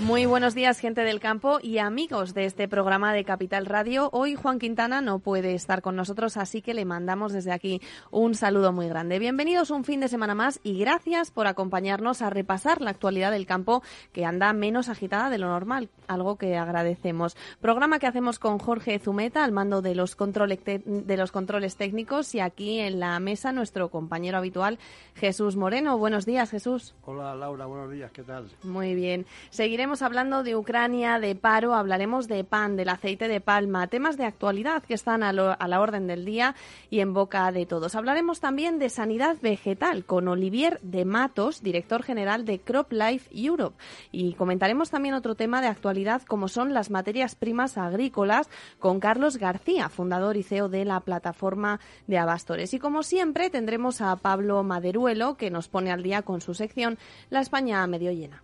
Muy buenos días, gente del campo y amigos de este programa de Capital Radio. Hoy Juan Quintana no puede estar con nosotros, así que le mandamos desde aquí un saludo muy grande. Bienvenidos un fin de semana más y gracias por acompañarnos a repasar la actualidad del campo que anda menos agitada de lo normal, algo que agradecemos. Programa que hacemos con Jorge Zumeta al mando de los, controles de los controles técnicos y aquí en la mesa nuestro compañero habitual Jesús Moreno. Buenos días, Jesús. Hola, Laura. Buenos días. ¿Qué tal? Muy bien. Seguiremos hablando de Ucrania, de paro, hablaremos de pan, del aceite de palma, temas de actualidad que están a, a, la orden del día y en boca de todos. Hablaremos también de sanidad vegetal con Olivier de Matos, director general de CropLife Europe. Y comentaremos también otro tema de actualidad como son las materias primas agrícolas con Carlos García, fundador y CEO de la plataforma de Abastores. Y como siempre tendremos a Pablo Maderuelo que nos pone al día con su sección La España medio llena.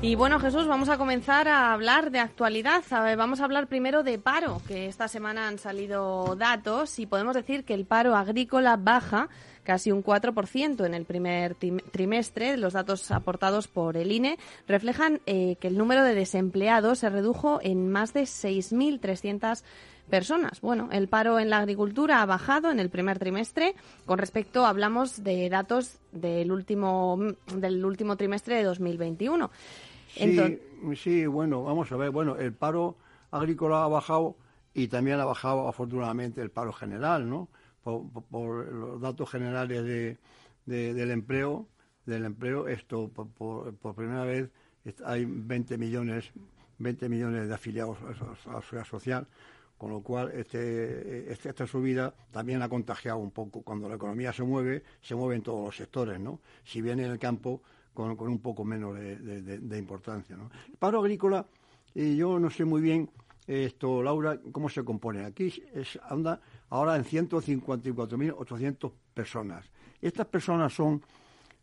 Y bueno, Jesús, vamos a comenzar a hablar de actualidad. Vamos a hablar primero de paro, que esta semana han salido datos y podemos decir que el paro agrícola baja casi un 4% en el primer trimestre. Los datos aportados por el INE reflejan eh, que el número de desempleados se redujo en más de 6.300 personas. Bueno, el paro en la agricultura ha bajado en el primer trimestre. Con respecto, hablamos de datos del último, del último trimestre de 2021. Sí, sí, bueno, vamos a ver. Bueno, el paro agrícola ha bajado y también ha bajado afortunadamente el paro general, ¿no? Por, los datos generales de, del empleo, del empleo, esto por, primera vez hay 20 millones, 20 millones de afiliados a la seguridad social, con lo cual este, este, esta subida también ha contagiado un poco. Cuando la economía se mueve, se mueve en todos los sectores, ¿no? Si bien en el campo con, un poco menos de, importancia. El paro agrícola, y yo no sé muy bien esto, Laura, cómo se compone. Aquí es, anda ahora en 154.800 personas. Estas personas son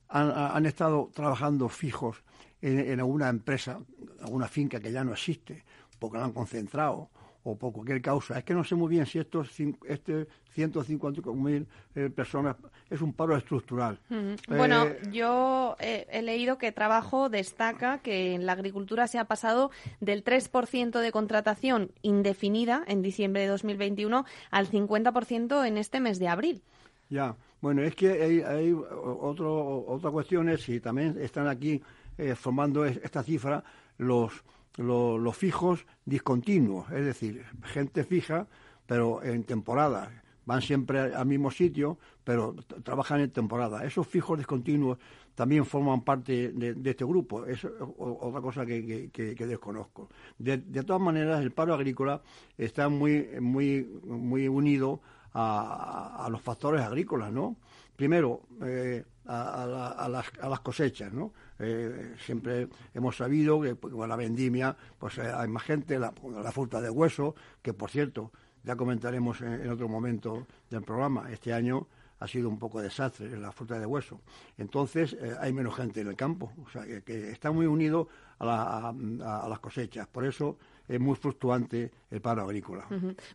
han, han estado trabajando fijos en, alguna empresa, alguna finca que ya no existe, porque la han concentrado o por cualquier causa. Es que no sé muy bien si estos este 150.000 eh, personas es un paro estructural. Bueno, eh, yo he leído que Trabajo destaca que en la agricultura se ha pasado del 3% de contratación indefinida en diciembre de 2021 al 50% en este mes de abril. Ya, bueno, es que hay, hay otro, otra cuestión es si también están aquí eh, formando esta cifra los los fijos discontinuos, es decir, gente fija, pero en temporada. Van siempre al mismo sitio, pero trabajan en temporada. Esos fijos discontinuos también forman parte de, este grupo. Es otra cosa que, desconozco. De, todas maneras, el paro agrícola está muy, muy, muy unido a, los factores agrícolas, ¿no? Primero, eh, a, las, a las cosechas, ¿no? Eh, siempre hemos sabido que pues, con la vendimia pues eh, hay más gente, la, la, fruta de hueso, que por cierto, ya comentaremos en, otro momento del programa, este año ha sido un poco desastre la fruta de hueso. Entonces hay menos gente en el campo, o sea que, está muy unido a, a las cosechas. Por eso es muy fluctuante el paro agrícola.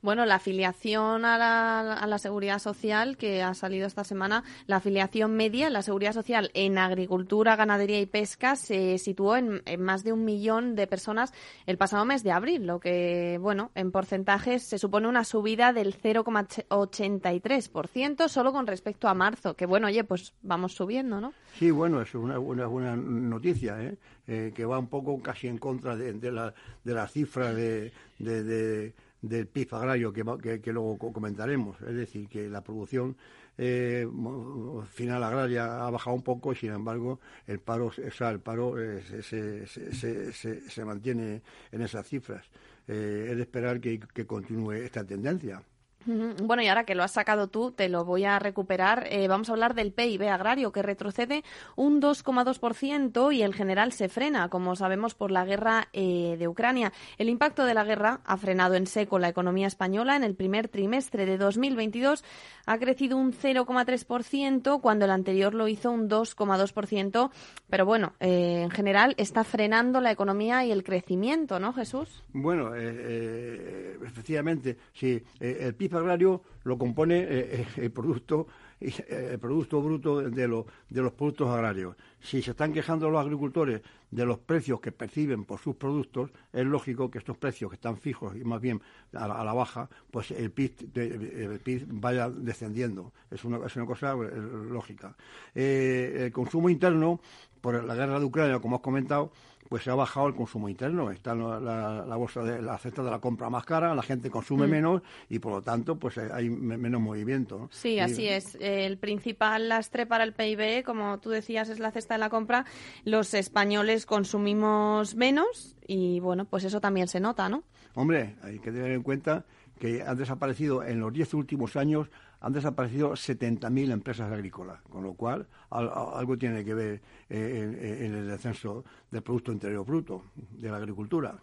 Bueno, la afiliación a la, a la, seguridad social que ha salido esta semana, la afiliación media en la seguridad social en agricultura, ganadería y pesca se situó en, más de un millón de personas el pasado mes de abril, lo que, bueno, en porcentajes se supone una subida del 0,83% solo con respecto a marzo, que bueno, oye, pues vamos subiendo, ¿no? Sí, bueno, es una, buena noticia, ¿eh? ¿Eh? que va un poco casi en contra de, de, la, de la cifra de, de, del PIB agrario que, que, luego comentaremos. Es decir, que la producción eh, final agraria ha bajado un poco y, sin embargo, el paro, o sea, el paro eh, se, se, se, se, mantiene en esas cifras. Eh, es de esperar que, que continúe esta tendencia. Bueno, y ahora que lo has sacado tú, te lo voy a recuperar. Eh, vamos a hablar del PIB agrario, que retrocede un 2,2% y el general se frena, como sabemos, por la guerra eh, de Ucrania. El impacto de la guerra ha frenado en seco la economía española. En el primer trimestre de 2022 ha crecido un 0,3%, cuando el anterior lo hizo un 2,2%. Pero bueno, eh, en general está frenando la economía y el crecimiento, ¿no, Jesús? Bueno, efectivamente, sí. el PIB agrario lo compone eh, eh, el producto el producto bruto de, de los productos agrarios. Si se están quejando los agricultores de los precios que perciben por sus productos, es lógico que estos precios que están fijos y más bien a la, baja, pues el PIB, el PIB, vaya descendiendo. Es una, es una cosa eh, lógica. el consumo interno, por la guerra de Ucrania, como has comentado, pues se ha bajado el consumo interno. Está la, bolsa de la cesta de la compra más cara, la gente consume mm. menos y por lo tanto pues eh, hay menos movimiento. Sí, así es. El principal lastre para el PIB, como tú decías, es la cesta de la compra. Los españoles consumimos menos y bueno, pues eso también se nota, ¿no? Hombre, hay que tener en cuenta que han desaparecido en los diez últimos años han desaparecido 70.000 empresas agrícolas, con lo cual algo tiene que ver eh, en, el descenso del Producto Interior Bruto de la agricultura.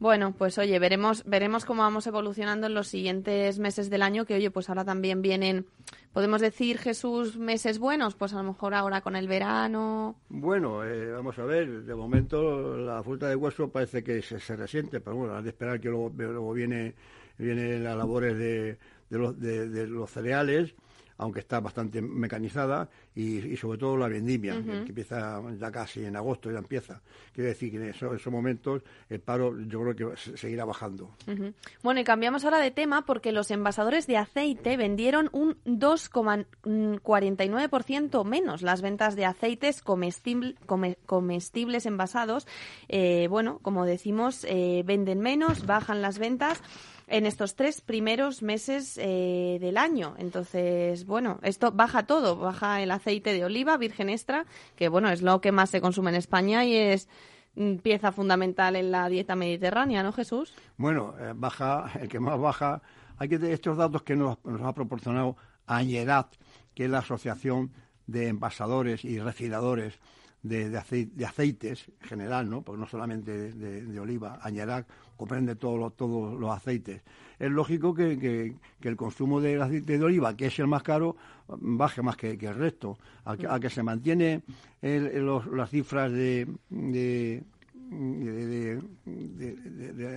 Bueno, pues oye, veremos, veremos cómo vamos evolucionando en los siguientes meses del año, que oye, pues ahora también vienen, podemos decir, Jesús, meses buenos, pues a lo mejor ahora con el verano. Bueno, eh, vamos a ver, de momento la fruta de hueso parece que se, se resiente, pero bueno, hay de esperar que luego, luego viene, vienen las labores de de los, de, los cereales, aunque está bastante mecanizada, y, sobre todo la vendimia, que empieza ya casi en agosto, ya empieza. Quiere decir que en esos, momentos el paro yo creo que seguirá bajando. Bueno, y cambiamos ahora de tema porque los envasadores de aceite vendieron un 2,49% menos las ventas de aceites comestibles envasados. Eh, bueno, como decimos, eh, venden menos, bajan las ventas en estos tres primeros meses eh, del año. Entonces, bueno, esto baja todo, baja el aceite de oliva virgen extra, que bueno, es lo que más se consume en España y es mm, pieza fundamental en la dieta mediterránea, ¿no, Jesús? Bueno, eh, baja, el que más baja, hay que estos datos que nos, ha proporcionado Añerat, que es la Asociación de Envasadores y Refinadores de, de, aceites en general, ¿no? porque no solamente de, oliva, Añerac comprende todos los, los aceites. Es lógico que, el consumo del aceite de oliva, que es el más caro, baje más que, el resto. A, que se mantiene las cifras de, del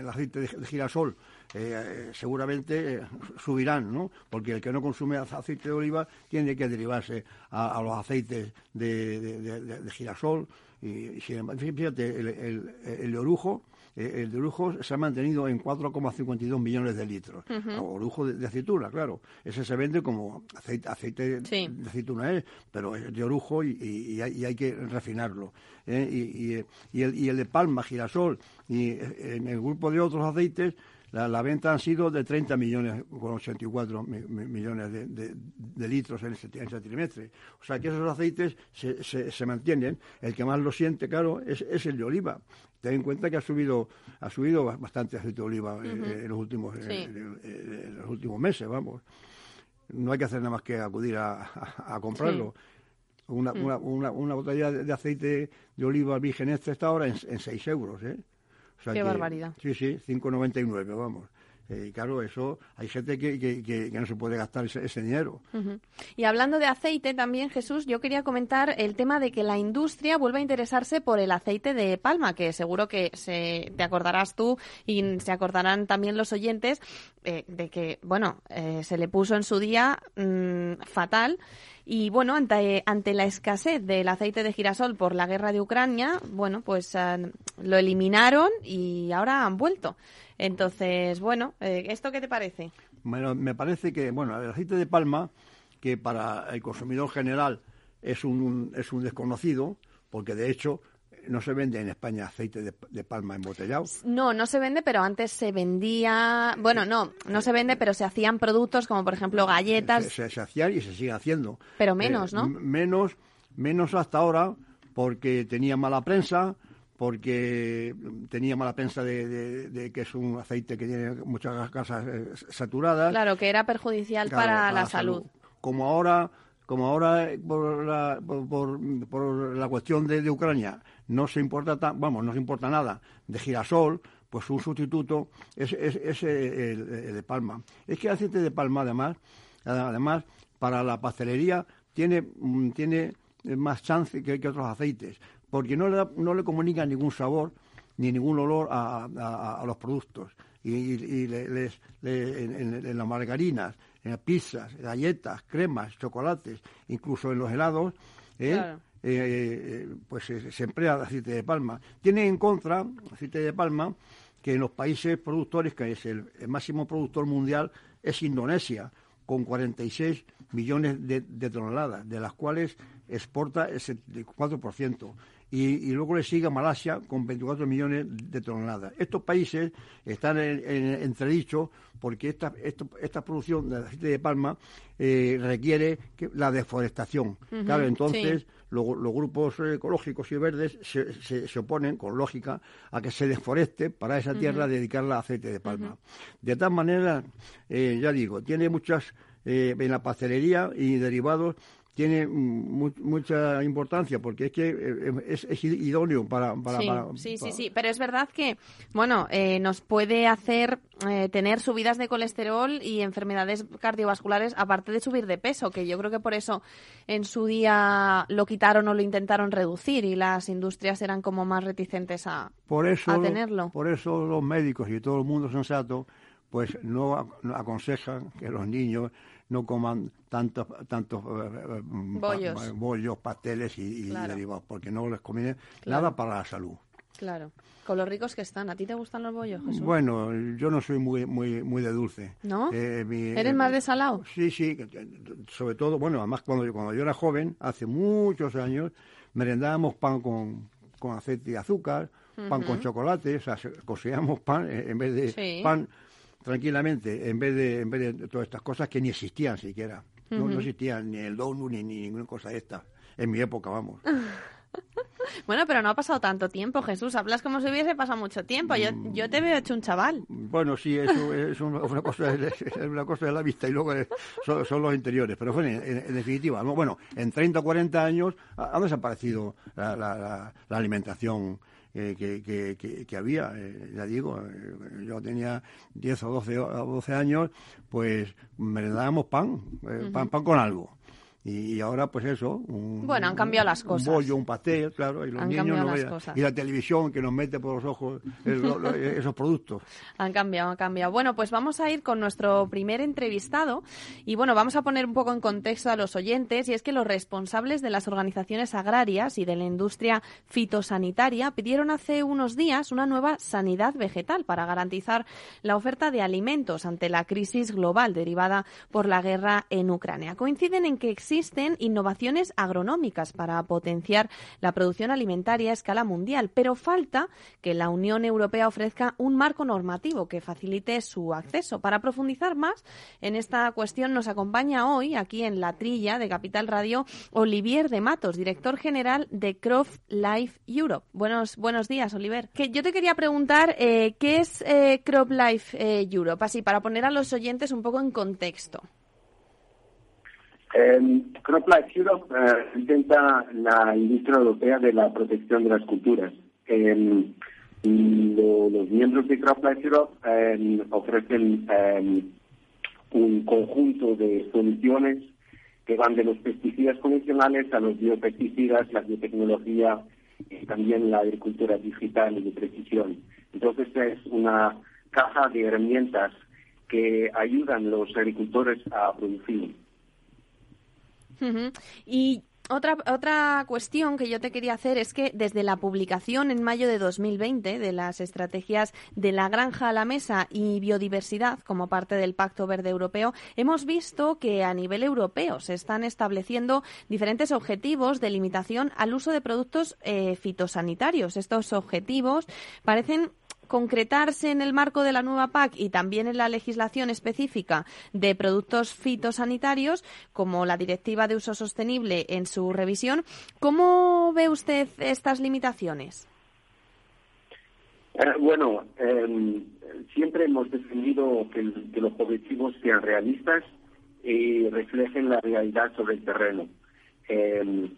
aceite de girasol eh, seguramente eh, subirán, ¿no? Porque el que no consume aceite de oliva tiene que derivarse a, los aceites de, girasol. Y, fíjate, el, el, de orujo, eh, el de orujo se ha mantenido en 4,52 millones de litros. Orujo de, aceituna, claro. Ese se vende como aceite, aceite de aceituna, es, pero es de orujo y, hay, que refinarlo. Y, y, el, y el de palma, girasol, y en el grupo de otros aceites la, la, venta han sido de 30 millones con 84 millones de, litros en ese, trimestre. O sea que esos aceites se, se, mantienen. El que más lo siente, claro, es, es el de oliva. Ten en cuenta que ha subido ha subido bastante aceite de oliva en, los últimos en, los últimos meses, vamos. No hay que hacer nada más que acudir a, comprarlo. Una, mm. una, una, una, botella de aceite de oliva virgen extra está ahora en, en 6 euros, ¿eh? Qué barbaridad. Sí, sí, 5,99, vamos. Eh, y claro, eso hay gente que, que, no se puede gastar ese, dinero. Y hablando de aceite también, Jesús, yo quería comentar el tema de que la industria vuelva a interesarse por el aceite de palma, que seguro que se, te acordarás tú y se acordarán también los oyentes eh, de que, bueno, eh, se le puso en su día mm, fatal y bueno, ante, ante la escasez del aceite de girasol por la guerra de Ucrania, bueno, pues eh, lo eliminaron y ahora han vuelto. Entonces, bueno, eh, ¿esto qué te parece? Bueno, me parece que, bueno, el aceite de palma, que para el consumidor general es un, es un desconocido, porque de hecho no se vende en España aceite de, palma embotellado. No, no se vende, pero antes se vendía. Bueno, no, no se vende, pero se hacían productos como, por ejemplo, galletas. Se, hacían y se sigue haciendo. Pero menos, eh, ¿no? Menos, menos hasta ahora, porque tenía mala prensa, porque tenía mala prensa de, que es un aceite que tiene muchas grasas eh, saturadas. Claro, que era perjudicial para, la, salud. Como ahora, como ahora eh, por la, por, la cuestión de, Ucrania no se importa, vamos, no se importa nada de girasol, pues un sustituto es, es, el, de palma. Es que el aceite de palma, además, además para la pastelería tiene, mm, tiene más chance que, que otros aceites porque no le, no le comunica ningún sabor ni ningún olor a, los productos. Y, les, en, las margarinas, en las pizzas, galletas, cremas, chocolates, incluso en los helados, ¿eh? Eh, eh, pues se, emplea aceite de palma. Tiene en contra aceite de palma que en los países productores, que es el, máximo productor mundial, es Indonesia, con 46 millones de, de toneladas, de las cuales exporta el 74% y, luego le sigue Malasia con 24 millones de toneladas. Estos países están en, entredicho porque esta, esta producción de aceite de palma eh, requiere la deforestación. claro, entonces los, grupos ecológicos y verdes se, se, oponen, con lógica, a que se deforeste para esa tierra dedicarla a aceite de palma. De tal manera, eh, ya digo, tiene muchas, eh, en la pastelería y derivados, tiene mucha importancia porque es que eh, es, idóneo para, sí, sí, sí, pero es verdad que, bueno, eh, nos puede hacer eh, tener subidas de colesterol y enfermedades cardiovasculares, aparte de subir de peso, que yo creo que por eso en su día lo quitaron o lo intentaron reducir y las industrias eran como más reticentes a, por eso, a tenerlo. Por eso los médicos y todo el mundo sensato pues no aconsejan que los niños no coman tantos tantos eh, eh, bollos. bollos, pasteles y, derivados, porque no les conviene nada para la salud. Claro. Con los ricos que están. ¿A ti te gustan los bollos, Jesús? Bueno, yo no soy muy muy muy de dulce. ¿No? Eh, ¿Eres más de salado? Sí, sí. Sobre todo, bueno, además cuando yo, cuando yo era joven, hace muchos años, merendábamos pan con, con aceite y azúcar, pan con chocolate, o sea, cocíamos pan en vez de pan tranquilamente, en vez de, en vez de todas estas cosas que ni existían siquiera. no, no, existían ni el donut ni, ninguna cosa de esta. En mi época, vamos. Bueno, pero no ha pasado tanto tiempo, Jesús. Hablas como si hubiese pasado mucho tiempo. Yo, yo te veo hecho un chaval. Bueno, sí, eso es una, cosa, es una cosa de la vista y luego son, los interiores. Pero bueno, en, definitiva, bueno, en 30 o 40 años ha, desaparecido la, la, la alimentación que, que, había. Eh, ya digo, eh, yo tenía 10 o 12, o 12 años, pues me dábamos pan, eh, pan, pan con algo. Y, ahora, pues eso. Un, bueno, han cambiado las cosas. Un bollo, un pastel, claro. Y los niños no Y la televisión que nos mete por los ojos esos productos. Han cambiado, han cambiado. Bueno, pues vamos a ir con nuestro primer entrevistado. Y bueno, vamos a poner un poco en contexto a los oyentes. Y es que los responsables de las organizaciones agrarias y de la industria fitosanitaria pidieron hace unos días una nueva sanidad vegetal para garantizar la oferta de alimentos ante la crisis global derivada por la guerra en Ucrania. Coinciden en que existe existen innovaciones agronómicas para potenciar la producción alimentaria a escala mundial, pero falta que la Unión Europea ofrezca un marco normativo que facilite su acceso. Para profundizar más en esta cuestión nos acompaña hoy aquí en la trilla de Capital Radio Olivier de Matos, director general de Crop Life Europe. Buenos, buenos días, Oliver. Que yo te quería preguntar eh, qué es eh, Crop Life eh, Europe, así para poner a los oyentes un poco en contexto. Eh, CropLife Europe representa la industria europea de la protección de las culturas. los miembros de CropLife Europe em, ofrecen em, un conjunto de soluciones que van de los pesticidas convencionales a los biopesticidas, la biotecnología y también la agricultura digital y de precisión. Entonces es una caja de herramientas que ayudan a los agricultores a producir. Y otra, otra cuestión que yo te quería hacer es que desde la publicación en mayo de 2020 de las estrategias de la granja a la mesa y biodiversidad como parte del Pacto Verde Europeo, hemos visto que a nivel europeo se están estableciendo diferentes objetivos de limitación al uso de productos eh, fitosanitarios. Estos objetivos parecen concretarse en el marco de la nueva PAC y también en la legislación específica de productos fitosanitarios, como la Directiva de Uso Sostenible en su revisión, ¿cómo ve usted estas limitaciones? Eh, bueno, em, siempre hemos defendido que, los objetivos sean realistas y reflejen la realidad sobre el terreno. Em,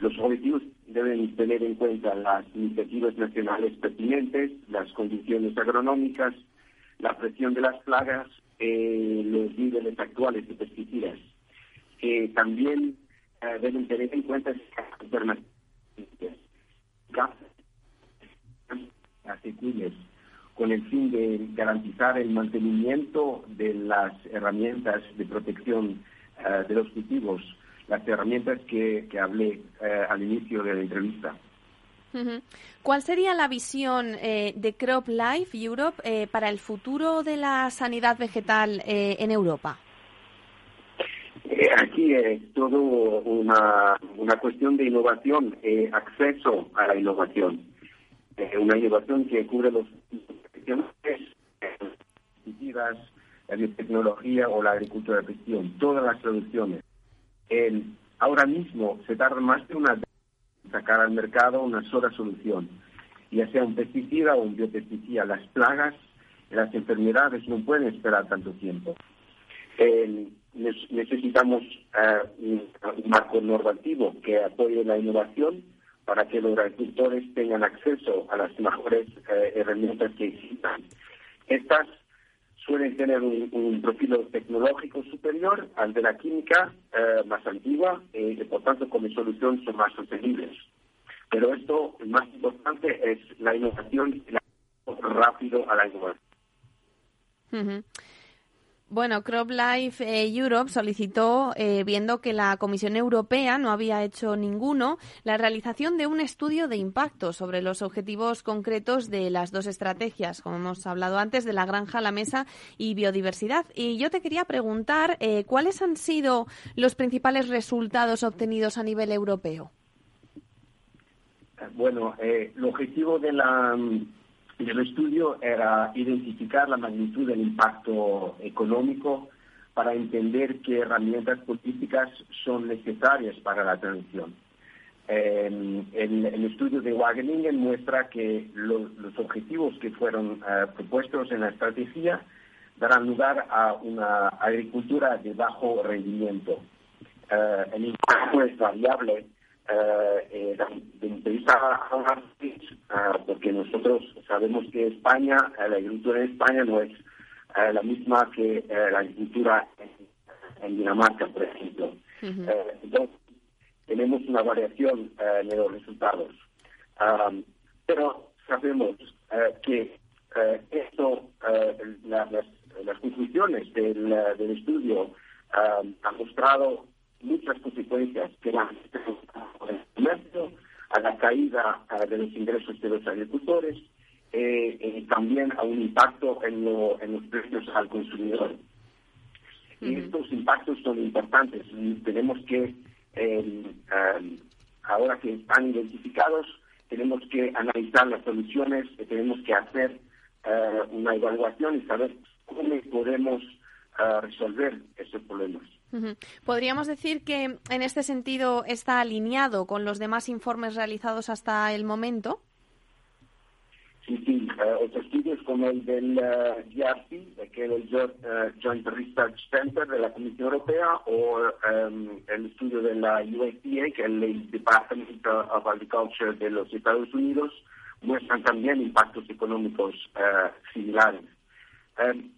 los objetivos deben tener en cuenta las iniciativas nacionales pertinentes, las condiciones agronómicas, la presión de las plagas, eh, los niveles actuales de pesticidas. también eh, deben tener en cuenta alternativas con el fin de garantizar el mantenimiento de las herramientas de protección eh, de los cultivos, las herramientas que, hablé eh, al inicio de la entrevista. ¿Cuál sería la visión eh, de Crop Life Europe para el futuro de la sanidad vegetal en Europa? aquí es todo una, una cuestión de innovación, acceso a la innovación. una innovación que cubre los la biotecnología o la agricultura de precisión, todas las soluciones. Ahora mismo se tarda más de una sacar al mercado una sola solución, ya sea un pesticida o un biopesticida. Las plagas las enfermedades no pueden esperar tanto tiempo. necesitamos eh, un, marco normativo que apoye la innovación para que los agricultores tengan acceso a las mejores eh, herramientas que existan. Suelen tener un, perfil tecnológico superior al de la química eh, más antigua y por tanto como solución son más sostenibles. Pero esto, más importante, es la innovación y la rápido a la innovación. Bueno, CropLife eh, Europe solicitó, eh, viendo que la Comisión Europea no había hecho ninguno, la realización de un estudio de impacto sobre los objetivos concretos de las dos estrategias, como hemos hablado antes, de la granja, la mesa y biodiversidad. Y yo te quería preguntar, eh, ¿cuáles han sido los principales resultados obtenidos a nivel europeo? Bueno, el objetivo de la el estudio era identificar la magnitud del impacto económico para entender qué herramientas políticas son necesarias para la transición. el, estudio de Wageningen muestra que los objetivos que fueron eh, propuestos en la estrategia darán lugar a una agricultura de bajo rendimiento. Eh, el impacto es variable eh, eh, porque nosotros sabemos que España, eh, la agricultura en España no es eh, la misma que la agricultura en, Dinamarca, por ejemplo. entonces, tenemos una variación en los resultados. pero sabemos que esto, las, las, conclusiones del, del estudio han mostrado muchas consecuencias que van a la caída de los ingresos de los agricultores eh, y también a un impacto en, los precios al consumidor. Y estos impactos son importantes. Tenemos que, eh, ahora que están identificados, tenemos que analizar las soluciones, tenemos que hacer eh, una evaluación y saber cómo podemos resolver esos problemas. ¿Podríamos decir que en este sentido está alineado con los demás informes realizados hasta el momento? Sí, sí. Uh, otros estudios como el del uh, GRC, que es el uh, Joint Research Center de la Comisión Europea, o um, el estudio de la USDA, que es el Department of Agriculture de los Estados Unidos, muestran también impactos económicos similares. Um,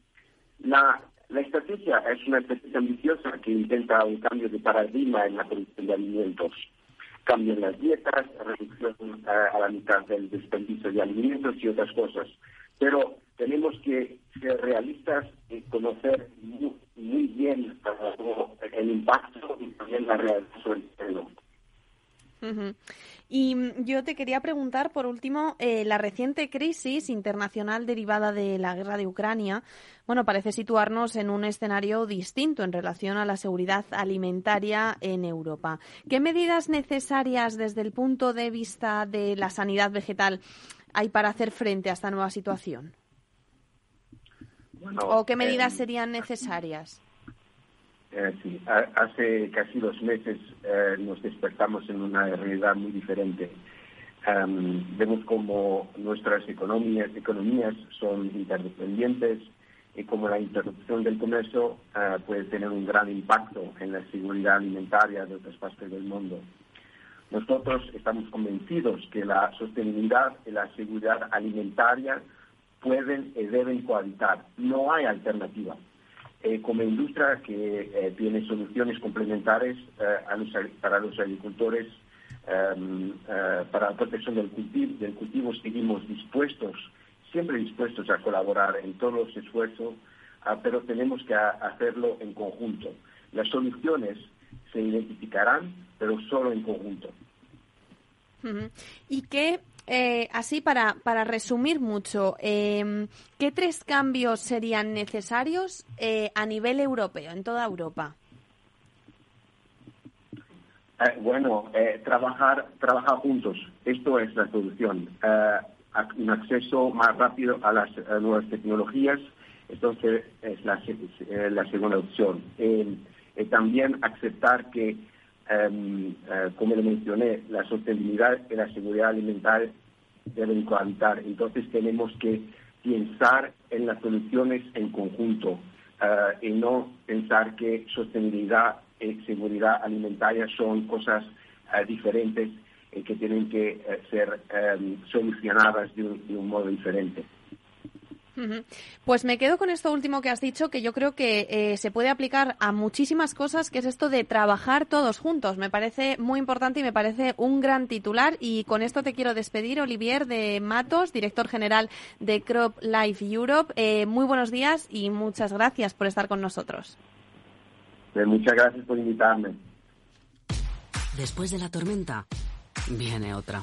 la, la estrategia es una estrategia ambiciosa que intenta un cambio de paradigma en la producción de alimentos. Cambio en las dietas, reducción a, la mitad del desperdicio de alimentos y otras cosas. Pero tenemos que ser realistas y conocer muy, bien el impacto y también la realidad sobre el terreno. Y mm, yo te quería preguntar, por último, eh, la reciente crisis internacional derivada de la guerra de Ucrania, bueno, parece situarnos en un escenario distinto en relación a la seguridad alimentaria en Europa. ¿Qué medidas necesarias desde el punto de vista de la sanidad vegetal hay para hacer frente a esta nueva situación? ¿O qué medidas serían necesarias? Eh, sí, hace casi dos meses eh, nos despertamos en una realidad muy diferente. Em, vemos como nuestras economías, economías son interdependientes y como la interrupción del comercio eh, puede tener un gran impacto en la seguridad alimentaria de otras partes del mundo. Nosotros estamos convencidos que la sostenibilidad y la seguridad alimentaria pueden y deben cohabitar. No hay alternativa. Eh, como industria que eh, tiene soluciones complementarias para los agricultores Em, eh, para la protección del cultivo, del cultivo seguimos dispuestos, siempre dispuestos a colaborar en todos los esfuerzos, ah, pero tenemos que hacerlo en conjunto. Las soluciones se identificarán, pero solo en conjunto. Y qué, eh, así para, para resumir mucho, em, ¿qué tres cambios serían necesarios eh, a nivel europeo, en toda Europa? Eh, bueno, eh, trabajar, trabajar juntos, esto es la solución. Eh, un acceso más rápido a las nuevas tecnologías, entonces es la, la segunda opción. también aceptar que, em, como le mencioné, la sostenibilidad y la seguridad alimentaria deben cohabitar. Entonces tenemos que pensar en las soluciones en conjunto y no pensar que sostenibilidad eh, seguridad alimentaria son cosas eh, diferentes y que tienen que eh, ser solucionadas de un, modo diferente. Pues me quedo con esto último que has dicho, que yo creo que se puede aplicar a muchísimas cosas, que es esto de trabajar todos juntos. Me parece muy importante y me parece un gran titular. Y con esto te quiero despedir, Olivier de Matos, director general de Crop Life Europe. muy buenos días y muchas gracias por estar con nosotros. Pues muchas gracias por invitarme. Después de la tormenta, viene otra.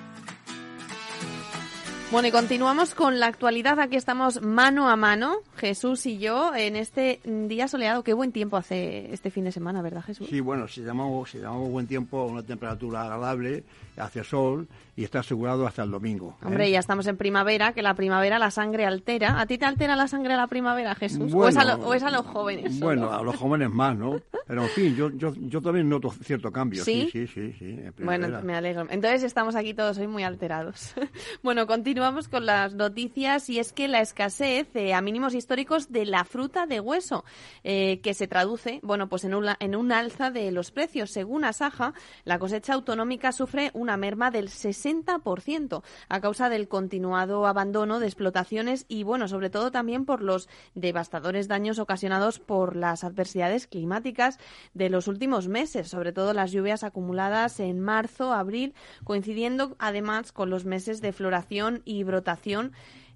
Bueno, y continuamos con la actualidad. Aquí estamos mano a mano, Jesús y yo, en este día soleado. Qué buen tiempo hace este fin de semana, ¿verdad, Jesús? Sí, bueno, si llamamos, si llamamos buen tiempo, una temperatura agradable, hace sol y está asegurado hasta el domingo. ¿eh? Hombre, ya estamos en primavera, que la primavera la sangre altera. ¿A ti te altera la sangre a la primavera, Jesús? ¿O, es a los jóvenes? Bueno, a los jóvenes más, ¿no? Pero en fin, yo, yo, yo también noto cierto cambio. Sí, sí, sí. sí, bueno, me alegro. Entonces estamos aquí todos hoy muy alterados. bueno, continuamos con las noticias y es que la escasez eh, a mínimos históricos de la fruta de hueso, eh, que se traduce, bueno, pues en una, en un alza de los precios. Según Asaja, la cosecha autonómica sufre una merma del 60% a causa del continuado abandono de explotaciones y, bueno, sobre todo también por los devastadores daños ocasionados por las adversidades climáticas de los últimos meses, sobre todo las lluvias acumuladas en marzo, abril, coincidiendo además con los meses de floración y brotación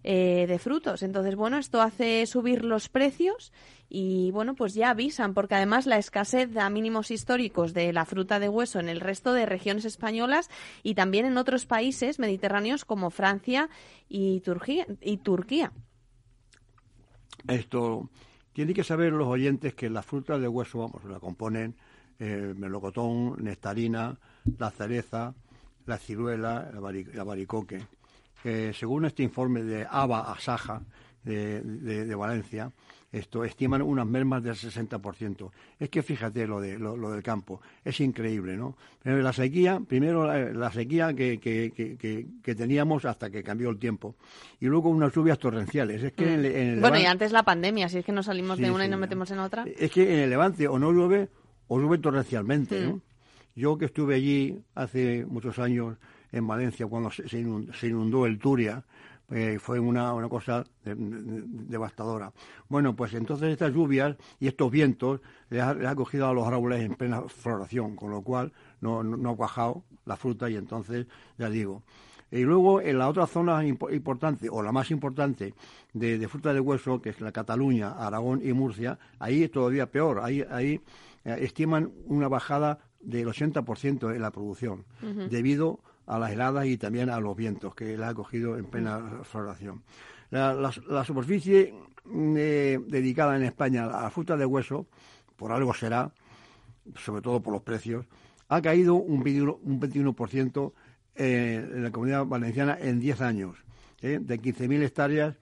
eh, de frutos. Entonces, bueno, esto hace subir los precios y, bueno, pues ya avisan, porque además la escasez a mínimos históricos de la fruta de hueso en el resto de regiones españolas y también en otros países mediterráneos como Francia y Turquía. Y Turquía. Esto tiene que saber los oyentes que la fruta de hueso, vamos, la componen eh, melocotón, nectarina, la cereza, la ciruela, la, baricoque según este informe de ABA Asaja de, de, Valencia, esto estiman unas mermas del 60%. Es que fíjate lo, de, lo, del campo, es increíble, ¿no? Pero la sequía, primero la, sequía que, que, teníamos hasta que cambió el tiempo, y luego unas lluvias torrenciales. Es que mm. bueno, y antes la pandemia, si es que nos salimos de una y nos metemos en otra. Es que en el Levante o no llueve o llueve torrencialmente, ¿no? Mm. Yo que estuve allí hace muchos años en Valencia cuando se inundó, el Turia, eh, fue una, una cosa devastadora. Bueno, pues entonces estas lluvias y estos vientos les ha, cogido a los árboles en plena floración, con lo cual no, no, ha cuajado la fruta y entonces, ya digo. Y luego en la otra zona importante, o la más importante, de, fruta de hueso, que es la Cataluña, Aragón y Murcia, ahí es todavía peor. Ahí, ahí eh, estiman una bajada del 80% en la producción, debido a las heladas y también a los vientos que la ha cogido en plena floración. La, superficie eh, dedicada en España a la fruta de hueso, por algo será, sobre todo por los precios, ha caído un 21%, un 21% eh, en la comunidad valenciana en 10 años, ¿eh? de 15.000 hectáreas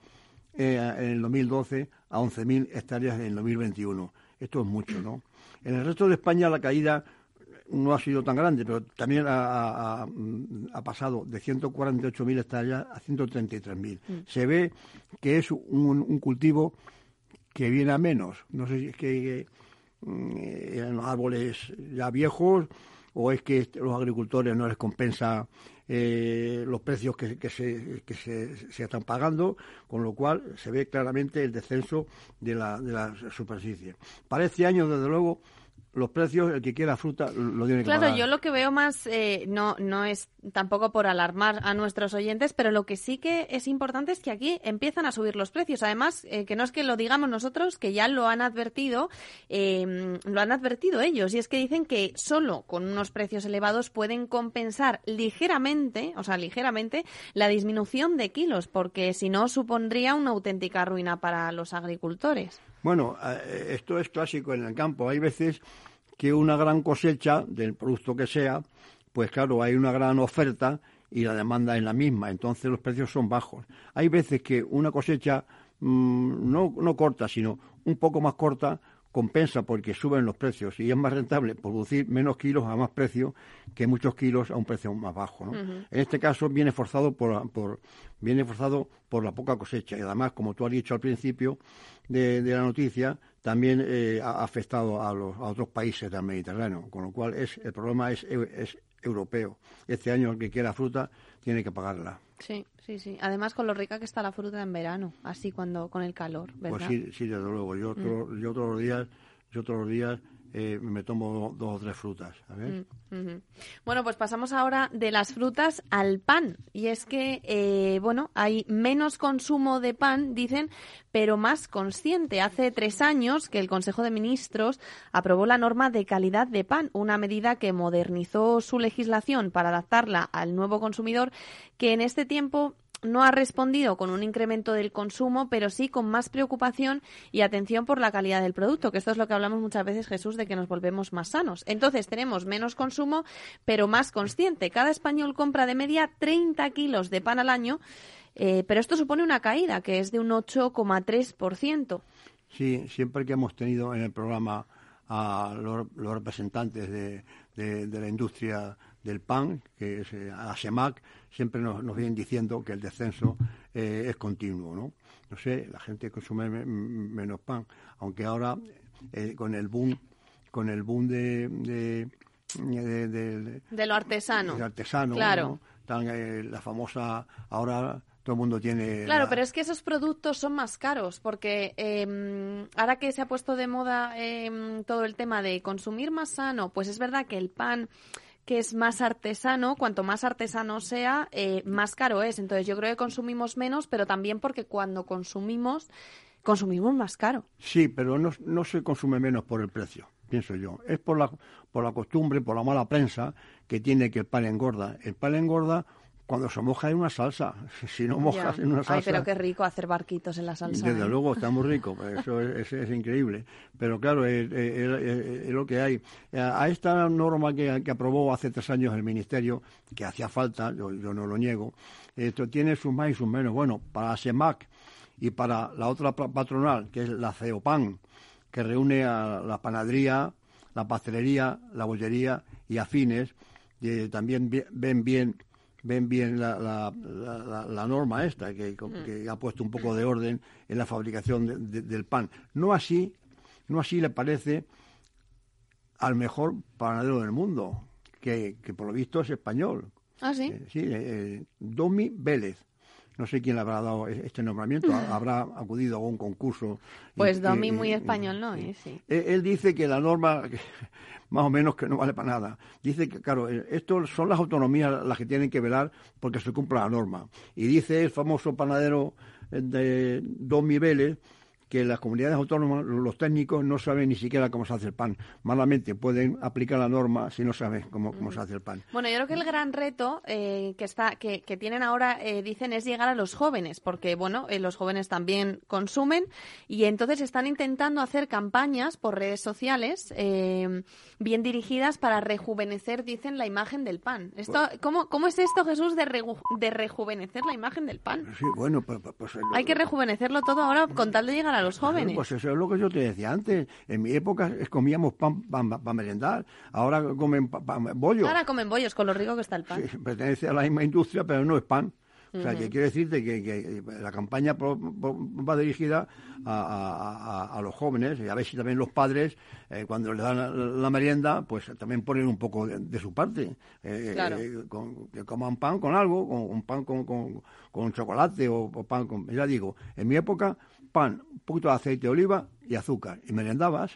en el 2012 a 11.000 hectáreas en el 2021. Esto es mucho, ¿no? En el resto de España la caída no ha sido tan grande, pero también ha, pasado de 148.000 hectáreas a 133.000. Mm. Se ve que es un, cultivo que viene a menos. No sé si es que mm, eran los árboles ya viejos o es que los agricultores no les compensa eh, los precios que, se, que se, se, están pagando, con lo cual se ve claramente el descenso de la, de la superficie. Para este año, desde luego, los precios, el que quiera fruta lo tiene que claro, pagar. yo lo que veo más, eh, no, no es tampoco por alarmar a nuestros oyentes, pero lo que sí que es importante es que aquí empiezan a subir los precios. Además, eh, que no es que lo digamos nosotros, que ya lo han advertido, eh, lo han advertido ellos, y es que dicen que solo con unos precios elevados pueden compensar ligeramente, o sea, ligeramente, la disminución de kilos, porque si no supondría una auténtica ruina para los agricultores. Bueno, eh, esto es clásico en el campo. Hay veces que una gran cosecha del producto que sea, pues claro, hay una gran oferta y la demanda es la misma, entonces los precios son bajos. Hay veces que una cosecha mm, no, no corta, sino un poco más corta, compensa porque suben los precios y es más rentable producir menos kilos a más precio que muchos kilos a un precio más bajo. ¿no? En este caso viene forzado por, por, viene forzado por la poca cosecha y además, como tú has dicho al principio de, la noticia, también eh, ha afectado a, los, a otros países del Mediterráneo, con lo cual es, el problema es, es europeo. Este año el que quiera fruta tiene que pagarla. Sí, sí, sí. Además con lo rica que está la fruta en verano, así cuando con el calor, pues ¿verdad? Pues sí, sí, desde luego. Yo, mm. yo todos los días, yo todos los días eh, me tomo dos o tres frutas. Mm, bueno, pues pasamos ahora de las frutas al pan. Y es que, eh, bueno, hay menos consumo de pan, dicen, pero más consciente. Hace tres años que el Consejo de Ministros aprobó la norma de calidad de pan, una medida que modernizó su legislación para adaptarla al nuevo consumidor, que en este tiempo no ha respondido con un incremento del consumo, pero sí con más preocupación y atención por la calidad del producto, que esto es lo que hablamos muchas veces, Jesús, de que nos volvemos más sanos. Entonces tenemos menos consumo, pero más consciente. Cada español compra de media 30 kilos de pan al año, eh, pero esto supone una caída, que es de un 8,3%. Sí, siempre que hemos tenido en el programa a los, representantes de, de la industria del PAN, que es eh, ASEMAC, siempre nos, vienen diciendo que el descenso eh, es continuo, ¿no? No sé, la gente consume menos pan, aunque ahora eh, con el boom, con el boom de, de, de, lo artesano, de artesano, claro. la famosa ahora todo el mundo tiene. Claro, pero es que esos productos son más caros, porque em, ahora que se ha puesto de moda em, todo el tema de consumir más sano, pues es verdad que el pan que es más artesano, cuanto más artesano sea, eh, más caro es. Entonces yo creo que consumimos menos, pero también porque cuando consumimos, consumimos más caro. Sí, pero no, no se consume menos por el precio, pienso yo. Es por la, por la costumbre, por la mala prensa que tiene que el pan engorda. El pan engorda cuando se moja en una salsa. Si no mojas en una salsa. Ay, pero qué rico hacer barquitos en la salsa. Desde ¿eh? luego, está muy rico. Eso es, increíble. Pero claro, es, lo que hay. A esta norma que, aprobó hace tres años el Ministerio, que hacía falta, yo, no lo niego, esto tiene sus más y sus menos. Bueno, para SEMAC y para la otra patronal, que es la CEOPAN, que reúne a la panadería, la pastelería, la bollería y afines, y también ven bien ven bien la, la, norma esta, mm. que, ha puesto un poco de orden en la fabricación del pan. No así, no así le parece al mejor panadero del mundo, que, por lo visto es español. Ah, sí. Eh, sí, eh, eh, Domi Vélez. No sé quién le habrá dado e-, este nombramiento, habrá acudido a un concurso. Pues Domi muy español no es, sí. Él dice que la norma, más o menos que no vale para nada. Dice que, claro, eh, esto son las autonomías las que tienen que velar porque se cumpla la norma. Y dice el famoso panadero eh, de dos niveles que las comunidades autónomas, los técnicos, no saben ni siquiera cómo se hace el pan. Malamente pueden aplicar la norma si no saben cómo, cómo se hace el pan. Bueno, yo creo que el gran reto eh, que, está, que, que tienen ahora, eh, dicen, es llegar a los jóvenes, porque, bueno, eh, los jóvenes también consumen y entonces están intentando hacer campañas por redes sociales bien dirigidas para rejuvenecer, dicen, la imagen del pan. Esto, ¿cómo, ¿Cómo es esto, Jesús, de, de rejuvenecer la imagen del pan? Sí, bueno, pues... pues Hay que rejuvenecerlo todo ahora con tal de llegar a los jóvenes. pues eso es lo que yo te decía antes. En mi época comíamos pan para merendar. Ahora comen bollos. Ahora comen bollos, con lo rico que está el pan. pertenece a la misma industria, pero no es pan. O sea, que quiere decirte que, la campaña va dirigida a, los jóvenes y a ver si también los padres, eh, cuando les dan la, merienda, pues también ponen un poco de, su parte. Eh, eh, que coman pan con algo, con, un pan con, con, chocolate o, pan con... Ya digo, en mi época, pan, un poquito de aceite de oliva y azúcar. Y merendabas.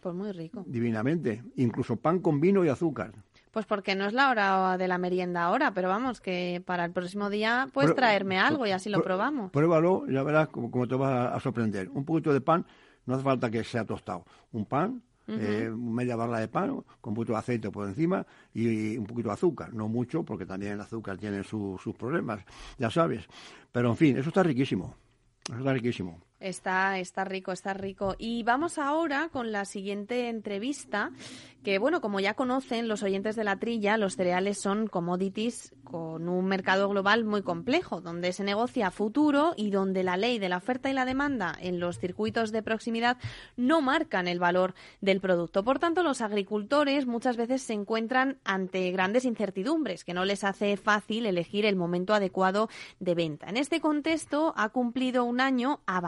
Pues muy rico. Divinamente. Incluso pan con vino y azúcar. Pues porque no es la hora de la merienda ahora, pero vamos, que para el próximo día puedes traerme algo y así lo probamos. Pruébalo, ya verás cómo, te vas a sorprender. Un poquito de pan, no hace falta que sea tostado. Un pan, eh, media barra de pan, con un poquito de aceite por encima y, un poquito de azúcar. No mucho, porque también el azúcar tiene sus problemas, ya sabes. Pero en fin, eso está riquísimo. Eso está riquísimo. Está, está rico, está rico. Y vamos ahora con la siguiente entrevista, que bueno, como ya conocen los oyentes de la trilla, los cereales son commodities con un mercado global muy complejo, donde se negocia futuro y donde la ley de la oferta y la demanda en los circuitos de proximidad no marcan el valor del producto. Por tanto, los agricultores muchas veces se encuentran ante grandes incertidumbres, que no les hace fácil elegir el momento adecuado de venta. En este contexto, ha cumplido un año a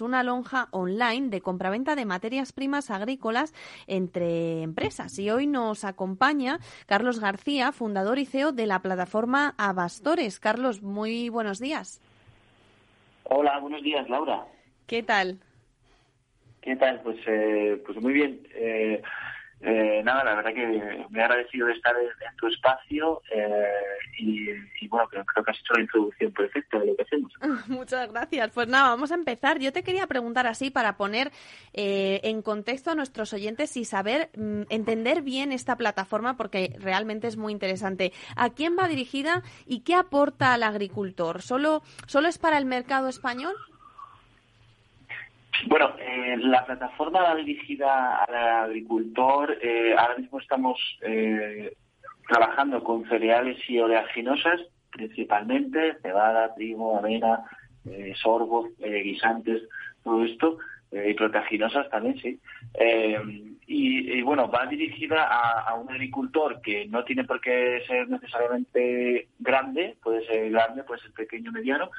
una lonja online de compraventa de materias primas agrícolas entre empresas. Y hoy nos acompaña Carlos García, fundador y CEO de la plataforma Abastores. Carlos, muy buenos días. Hola, buenos días, Laura. ¿Qué tal? ¿Qué tal? Pues, eh, pues muy bien. Eh, eh, nada, la verdad que me he agradecido de estar en, tu espacio eh, y, bueno, creo, que has hecho la introducción perfecta de lo que hacemos. Muchas gracias. Pues nada, vamos a empezar. Yo te quería preguntar así para poner eh, en contexto a nuestros oyentes y saber mm, entender bien esta plataforma porque realmente es muy interesante. ¿A quién va dirigida y qué aporta al agricultor? ¿Solo, solo es para el mercado español? Bueno, eh, la plataforma va dirigida al agricultor. Eh, ahora mismo estamos eh, trabajando con cereales y oleaginosas, principalmente cebada, trigo, avena, sorgo, guisantes, todo esto, y proteaginosas también, sí. Y, bueno, va dirigida a, un agricultor que no tiene por qué ser necesariamente grande, puede ser grande, puede ser pequeño, mediano.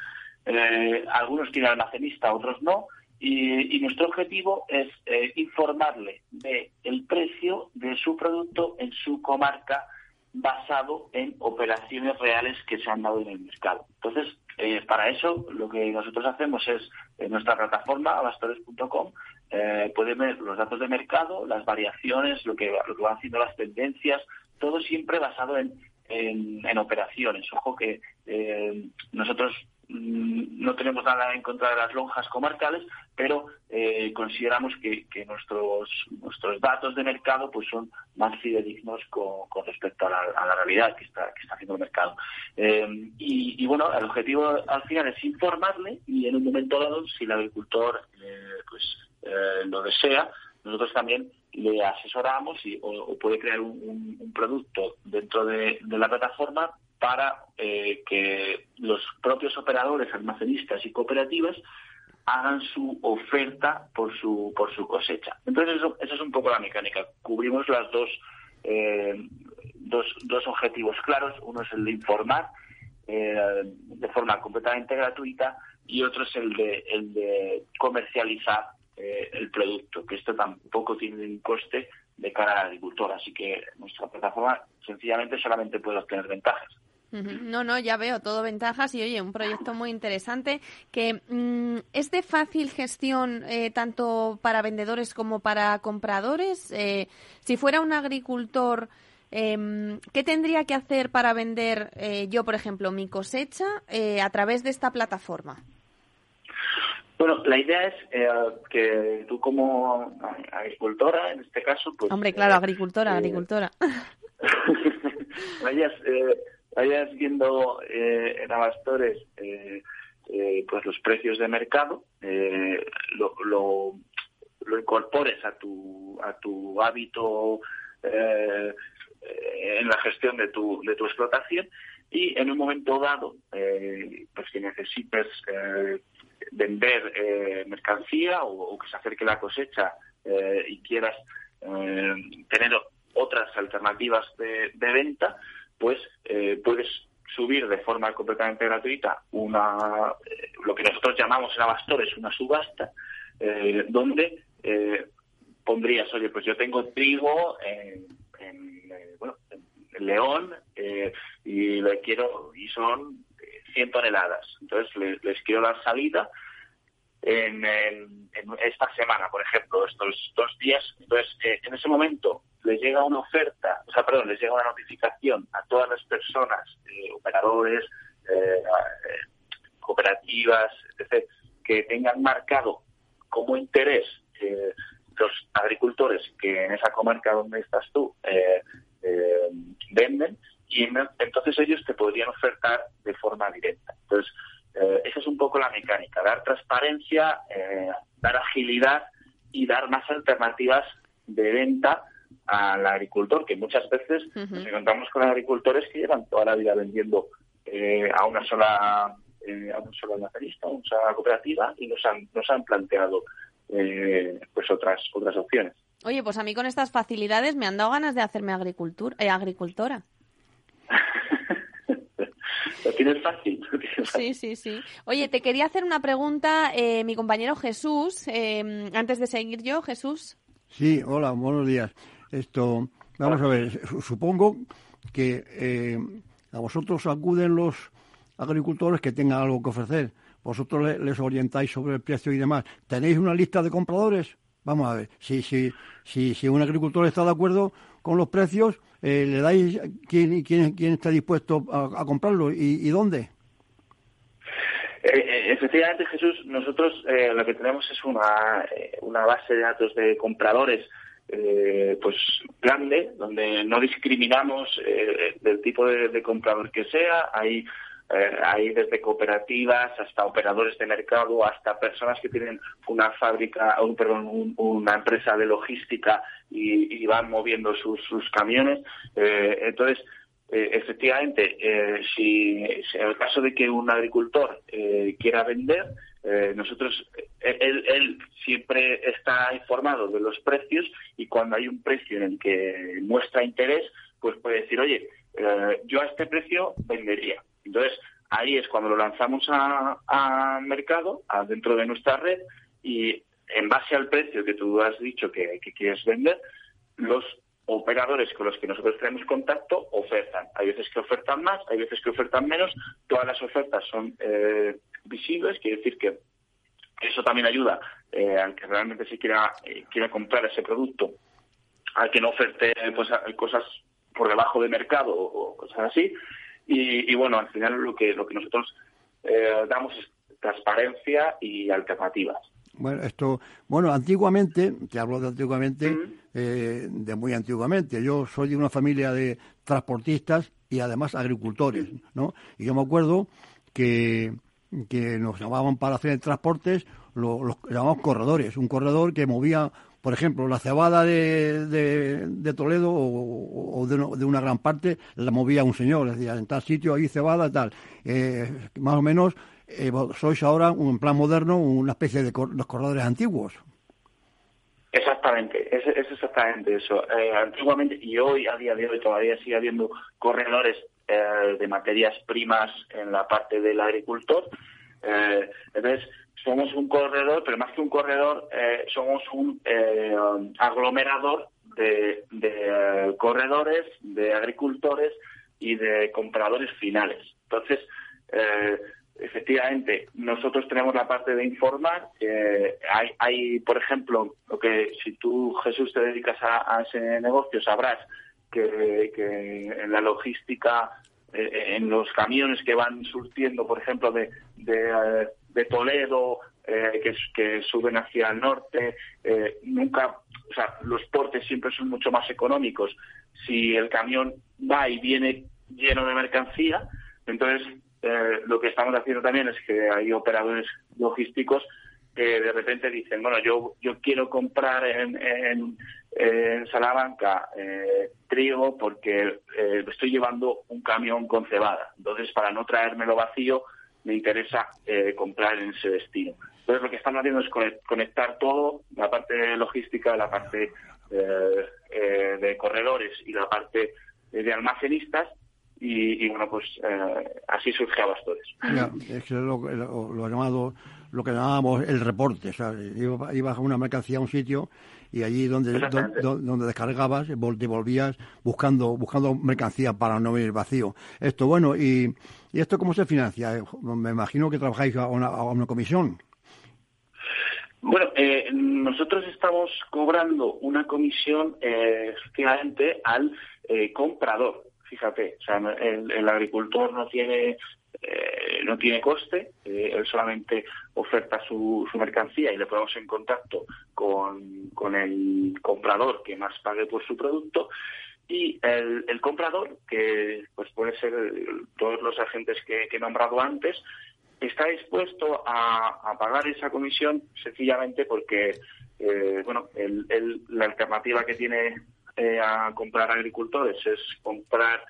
algunos tienen almacenista, otros no y, nuestro objetivo es eh, informarle de el precio de su producto en su comarca basado en operaciones reales que se han dado en el mercado. Entonces, eh, para eso lo que nosotros hacemos es en nuestra plataforma abastores.com eh, pueden ver los datos de mercado, las variaciones, lo que, lo que van haciendo las tendencias, todo siempre basado en, en, operaciones. Ojo que eh, nosotros no tenemos nada en contra de las lonjas comarcales, pero eh, consideramos que, nuestros datos de mercado pues son más fidedignos con, respecto a la, realidad que está, que está haciendo el mercado. Eh, y, bueno, el objetivo al final es informarle y en un momento dado, si el agricultor eh, pues lo desea, nosotros también le asesoramos y, o, puede crear un, producto dentro de la plataforma para eh, que los propios operadores, almacenistas y cooperativas hagan su oferta por su por su cosecha. Entonces eso, es un poco la mecánica. Cubrimos las dos, eh, dos, dos objetivos claros. Uno es el de informar eh, de forma completamente gratuita y otro es el de el de comercializar el producto, que esto tampoco tiene un coste de cara al agricultor. Así que nuestra plataforma sencillamente solamente puede obtener ventajas. No, no, ya veo todo ventajas y oye, un proyecto muy interesante que mm, es de fácil gestión eh, tanto para vendedores como para compradores. Eh, si fuera un agricultor, eh, ¿qué tendría que hacer para vender eh, yo, por ejemplo, mi cosecha a través de esta plataforma? Bueno, la idea es eh, que tú como agricultora, en este caso, pues... Hombre, claro, eh, agricultora, eh, agricultora. vayas viendo en Abastores pues los precios de mercado, lo, lo, incorpores a tu, a tu hábito en la gestión de tu, de tu explotación y en un momento dado, pues que necesites vender eh, mercancía o, que se acerque la cosecha eh, y quieras eh, tener otras alternativas de, venta, pues puedes subir de forma completamente gratuita una lo que nosotros llamamos en Abastores una subasta, donde pondrías, oye, pues yo tengo trigo en, bueno, en León y le quiero y son 100 toneladas. Entonces les, quiero dar salida en, esta semana, por ejemplo, estos dos días. Entonces, eh, en ese momento les llega una oferta, perdón, les llega una notificación a todas las personas, eh, operadores, eh, cooperativas, etc., que tengan marcado como interés los agricultores que en esa comarca donde estás tú venden y entonces ellos te podrían ofertar de forma directa. Entonces, eh, esa es un poco la mecánica, dar transparencia, eh, dar agilidad y dar más alternativas de venta al agricultor, que muchas veces nos encontramos con agricultores que llevan toda la vida vendiendo eh, a una sola a un solo nacionalista, a una sola cooperativa y nos han, nos han planteado pues otras otras opciones. Oye, pues a mí con estas facilidades me han dado ganas de hacerme agricultura, agricultora. Lo tienes fácil. Sí, sí, sí. Oye, te quería hacer una pregunta, eh, mi compañero Jesús, eh, antes de seguir yo, Jesús. Sí, hola, buenos días. Esto, vamos a ver, supongo que eh, a vosotros acuden los agricultores que tengan algo que ofrecer. Vosotros les orientáis sobre el precio y demás. ¿Tenéis una lista de compradores? Vamos a ver, si, si, si, si un agricultor está de acuerdo con los precios, eh, ¿le dais quién, quién, quién está dispuesto a, comprarlo y, dónde? Eh, eh, efectivamente, Jesús, nosotros lo que tenemos es una, una base de datos de compradores pues grande, donde no discriminamos del tipo de, de, comprador que sea. Hay eh, hay desde cooperativas hasta operadores de mercado, hasta personas que tienen una fábrica, un, perdón, una empresa de logística y, van moviendo sus, camiones. Eh, entonces, eh, efectivamente, si, en el caso de que un agricultor quiera vender, nosotros, él, siempre está informado de los precios y cuando hay un precio en el que muestra interés, pues puede decir, oye, yo a este precio vendería. Entonces, ahí es cuando lo lanzamos a, mercado, dentro de nuestra red, y en base al precio que tú has dicho que, quieres vender, los operadores con los que nosotros tenemos contacto ofertan. Hay veces que ofertan más, hay veces que ofertan menos. Todas las ofertas son eh, visibles, quiere decir que eso también ayuda eh, al que realmente se quiera, eh, quiera comprar ese producto, al que no oferte pues, cosas por debajo de mercado o cosas así. Y, bueno, al final lo que, lo que nosotros eh, damos es transparencia y alternativas. Bueno, esto, bueno, antiguamente, te hablo de antiguamente, eh, de muy antiguamente. Yo soy de una familia de transportistas y además agricultores, ¿no? Y yo me acuerdo que, que nos llamaban para hacer transportes, los, llamaban corredores, un corredor que movía por ejemplo, la cebada de, de, Toledo o, de, una gran parte la movía un señor, decía, en tal sitio hay cebada, tal. Eh, más o menos, eh, sois ahora, en plan moderno, una especie de los corredores antiguos. Exactamente, es, exactamente eso. Eh, antiguamente, y hoy, a día de hoy, todavía sigue habiendo corredores de materias primas en la parte del agricultor. entonces, somos un corredor, pero más que un corredor, eh, somos un eh, aglomerador de, eh, corredores, de agricultores y de compradores finales. Entonces, efectivamente, nosotros tenemos la parte de informar. hay, hay, por ejemplo, lo que si tú, Jesús, te dedicas a, ese negocio, sabrás que, en la logística, en los camiones que van surtiendo, por ejemplo, de de Toledo eh, que, suben hacia el norte, eh, nunca, o sea, los portes siempre son mucho más económicos si el camión va y viene lleno de mercancía. Entonces, eh, lo que estamos haciendo también es que hay operadores logísticos que de repente dicen, bueno, yo, yo quiero comprar en, en, en Salamanca eh, trigo porque eh, estoy llevando un camión con cebada. Entonces, para no traérmelo vacío, me interesa eh, comprar en ese destino. Entonces, lo que están haciendo es conectar todo, la parte logística, la parte eh, de corredores y la parte de almacenistas, y, bueno, pues así surge Abastores. es lo, lo, llamado, lo que llamábamos el reporte. O sea, ibas a una mercancía a un sitio y allí donde, donde, descargabas, devolvías buscando, buscando mercancía para no venir vacío. Esto, bueno, y, ¿y esto cómo se financia? Me imagino que trabajáis a una, a una comisión. Bueno, eh, nosotros estamos cobrando una comisión eh, efectivamente al eh, comprador. Fíjate, o sea, el, agricultor no tiene eh, no tiene coste, eh, él solamente oferta su, mercancía y le ponemos en contacto con, con, el comprador que más pague por su producto y el, comprador, que pues puede ser todos los agentes que, he nombrado antes, está dispuesto a, pagar esa comisión sencillamente porque eh, bueno el, el, la alternativa que tiene a comprar agricultores es comprar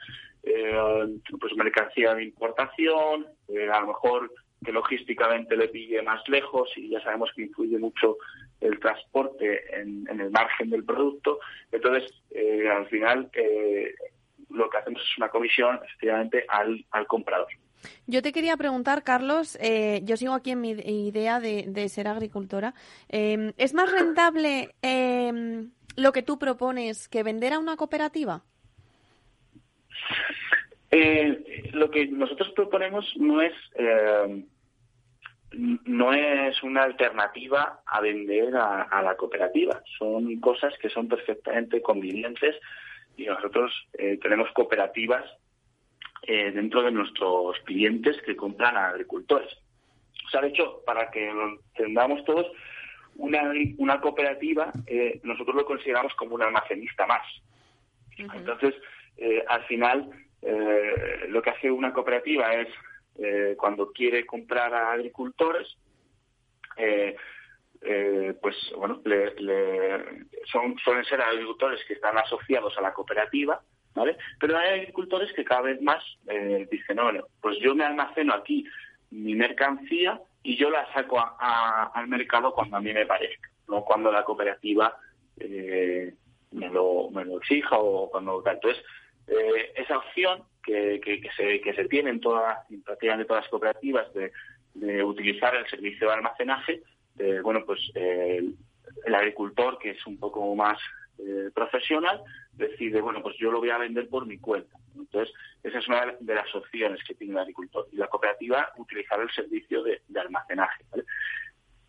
eh, pues mercancía de importación, eh, a lo mejor que logísticamente le pille más lejos y ya sabemos que influye mucho el transporte en, el margen del producto. Entonces, eh, al final, lo que hacemos es una comisión efectivamente al, al comprador. Yo te quería preguntar, Carlos, yo sigo aquí en mi idea de, de ser agricultora. ¿Es más rentable lo que tú propones que vender a una cooperativa? Eh, lo que nosotros proponemos no es eh, no es una alternativa a vender a, la cooperativa. Son cosas que son perfectamente convenientes y nosotros eh, tenemos cooperativas dentro de nuestros clientes que compran a agricultores. O sea, de hecho, para que lo entendamos todos, una, una cooperativa nosotros lo consideramos como un almacenista más. Entonces, al final, eh, lo que hace una cooperativa es, eh, cuando quiere comprar a agricultores, eh, pues bueno, son, suelen ser agricultores que están asociados a la cooperativa, ¿vale? Pero hay agricultores que cada vez más dicen, no, pues yo me almaceno aquí mi mercancía y yo la saco al mercado cuando a mí me parezca, no cuando la cooperativa me, lo, me lo exija o cuando Entonces, eh, esa opción que, que, se, que se tiene en, todas, prácticamente todas las cooperativas de, utilizar el servicio de almacenaje, bueno, pues el, agricultor, que es un poco más eh, profesional, decide, bueno, pues yo lo voy a vender por mi cuenta. Entonces, esa es una de las opciones que tiene el agricultor. Y la cooperativa, utilizar el servicio de, almacenaje.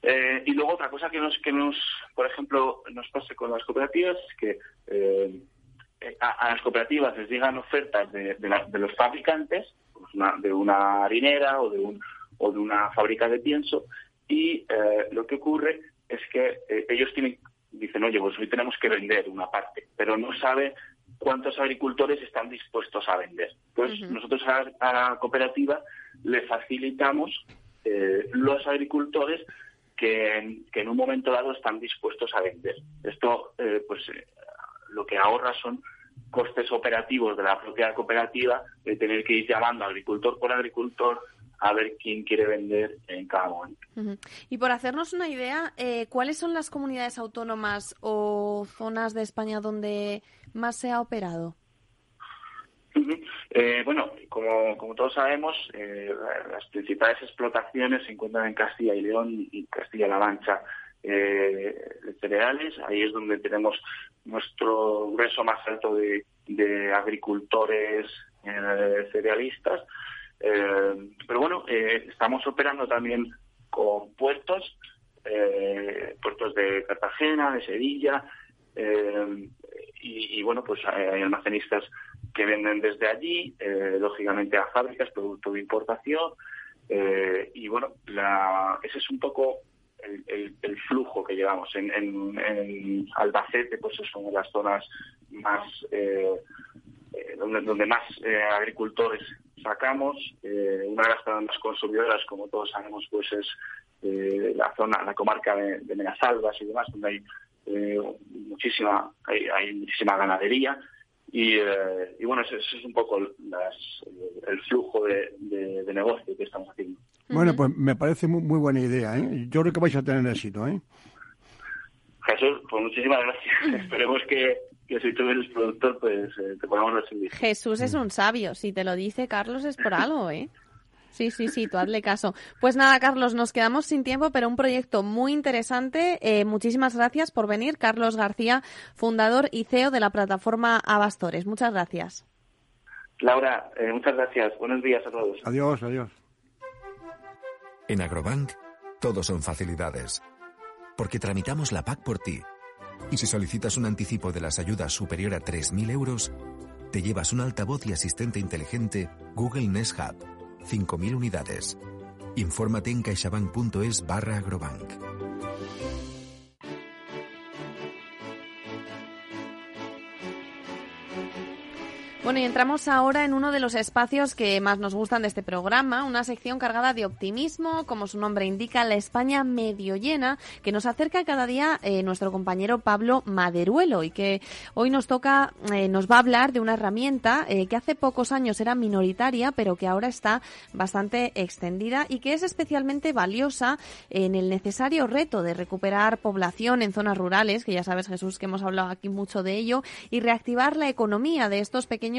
Eh, y luego otra cosa que nos, que nos, por ejemplo, nos pasa con las cooperativas es que eh, a, las cooperativas les llegan ofertas de, los fabricantes, pues de una harinera o de, un, o de una fábrica de pienso, y eh, lo que ocurre es que eh, ellos tienen, dicen, oye, pues hoy tenemos que vender una parte, pero no sabe cuántos agricultores están dispuestos a vender. Pues nosotros a, la cooperativa le facilitamos los agricultores que, que, en un momento dado están dispuestos a vender. Esto, pues, lo que ahorra son costes operativos de la propia cooperativa de tener que ir llamando agricultor por agricultor a ver quién quiere vender en cada momento. Y por hacernos una idea, eh, ¿cuáles son las comunidades autónomas o zonas de España donde más se ha operado? Eh, bueno, como, como todos sabemos, eh, las principales explotaciones se encuentran en Castilla y León y Castilla-La Mancha de cereales. Ahí es donde tenemos nuestro grueso más alto de, agricultores eh, cerealistas. Eh, pero bueno, eh, estamos operando también con puertos, puertos de Cartagena, de Sevilla, y, bueno, pues hay almacenistas que venden desde allí, lógicamente a fábricas, producto de importación, y bueno, la, ese es un poco el, flujo que llevamos. En, Albacete, pues es una de las zonas más eh, eh, donde, más agricultores sacamos. una de las zonas más consumidoras, como todos sabemos, pues es la zona, la comarca de, de Menasalvas y demás, donde hay muchísima hay, muchísima ganadería y, bueno ese, es un poco el flujo de, de negocio que estamos haciendo. Bueno, pues me parece muy, muy buena idea, ¿eh? Yo creo que vais a tener éxito, ¿eh? Jesús, pues muchísimas gracias. Esperemos que, que si tú eres productor, pues eh, te podamos recibir. Jesús es un sabio. Si te lo dice Carlos es por algo, ¿eh? Sí, sí, sí, tú hazle caso. Pues nada, Carlos, nos quedamos sin tiempo, pero un proyecto muy interesante. Eh, muchísimas gracias por venir. Carlos García, fundador y CEO de la plataforma Abastores. Muchas gracias. Laura, eh, muchas gracias. Buenos días a todos. Adiós, adiós. En Agrobank, todo son facilidades. Porque tramitamos la PAC por ti. Y si solicitas un anticipo de las ayudas superior a 3.000 euros, te llevas un altavoz y asistente inteligente Google Nest Hub. 5.000 unidades. Infórmate en caixabank.es barra agrobank. Bueno, y entramos ahora en uno de los espacios que más nos gustan de este programa, una sección cargada de optimismo, como su nombre indica, la España medio llena, que nos acerca cada día eh, nuestro compañero Pablo Maderuelo y que hoy nos toca, eh, nos va a hablar de una herramienta eh, que hace pocos años era minoritaria, pero que ahora está bastante extendida y que es especialmente valiosa en el necesario reto de recuperar población en zonas rurales, que ya sabes Jesús que hemos hablado aquí mucho de ello, y reactivar la economía de estos pequeños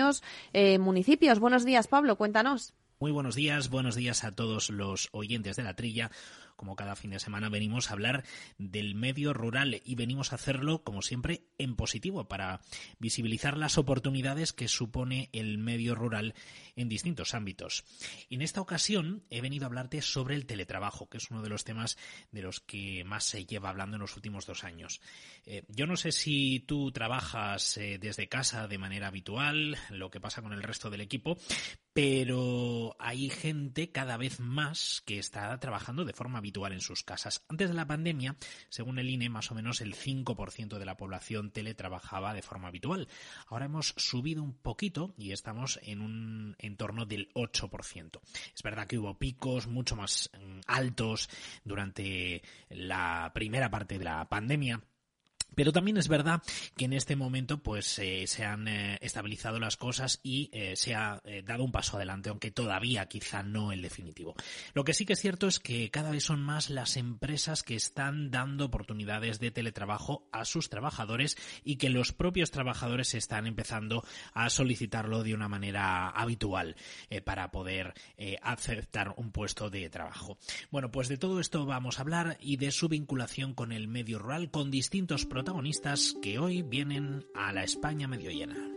eh, municipios. Buenos días, Pablo, cuéntanos. Muy buenos días, buenos días a todos los oyentes de la trilla como cada fin de semana, venimos a hablar del medio rural y venimos a hacerlo, como siempre, en positivo para visibilizar las oportunidades que supone el medio rural en distintos ámbitos. en esta ocasión he venido a hablarte sobre el teletrabajo, que es uno de los temas de los que más se lleva hablando en los últimos dos años. Eh, yo no sé si tú trabajas eh, desde casa de manera habitual, lo que pasa con el resto del equipo, pero hay gente cada vez más que está trabajando de forma habitual en sus casas. Antes de la pandemia, según el INE, más o menos el 5% de la población teletrabajaba de forma habitual. Ahora hemos subido un poquito y estamos en un entorno del 8%. Es verdad que hubo picos mucho más mm, altos durante la primera parte de la pandemia pero también es verdad que en este momento pues eh, se han eh, estabilizado las cosas y eh, se ha dado un paso adelante, aunque todavía quizá no el definitivo. Lo que sí que es cierto es que cada vez son más las empresas que están dando oportunidades de teletrabajo a sus trabajadores y que los propios trabajadores están empezando a solicitarlo de una manera habitual para poder aceptar un puesto de trabajo. Bueno, pues de todo esto vamos a hablar y de su vinculación con el medio rural con distintos protagonistas que hoy vienen a la España medio llena.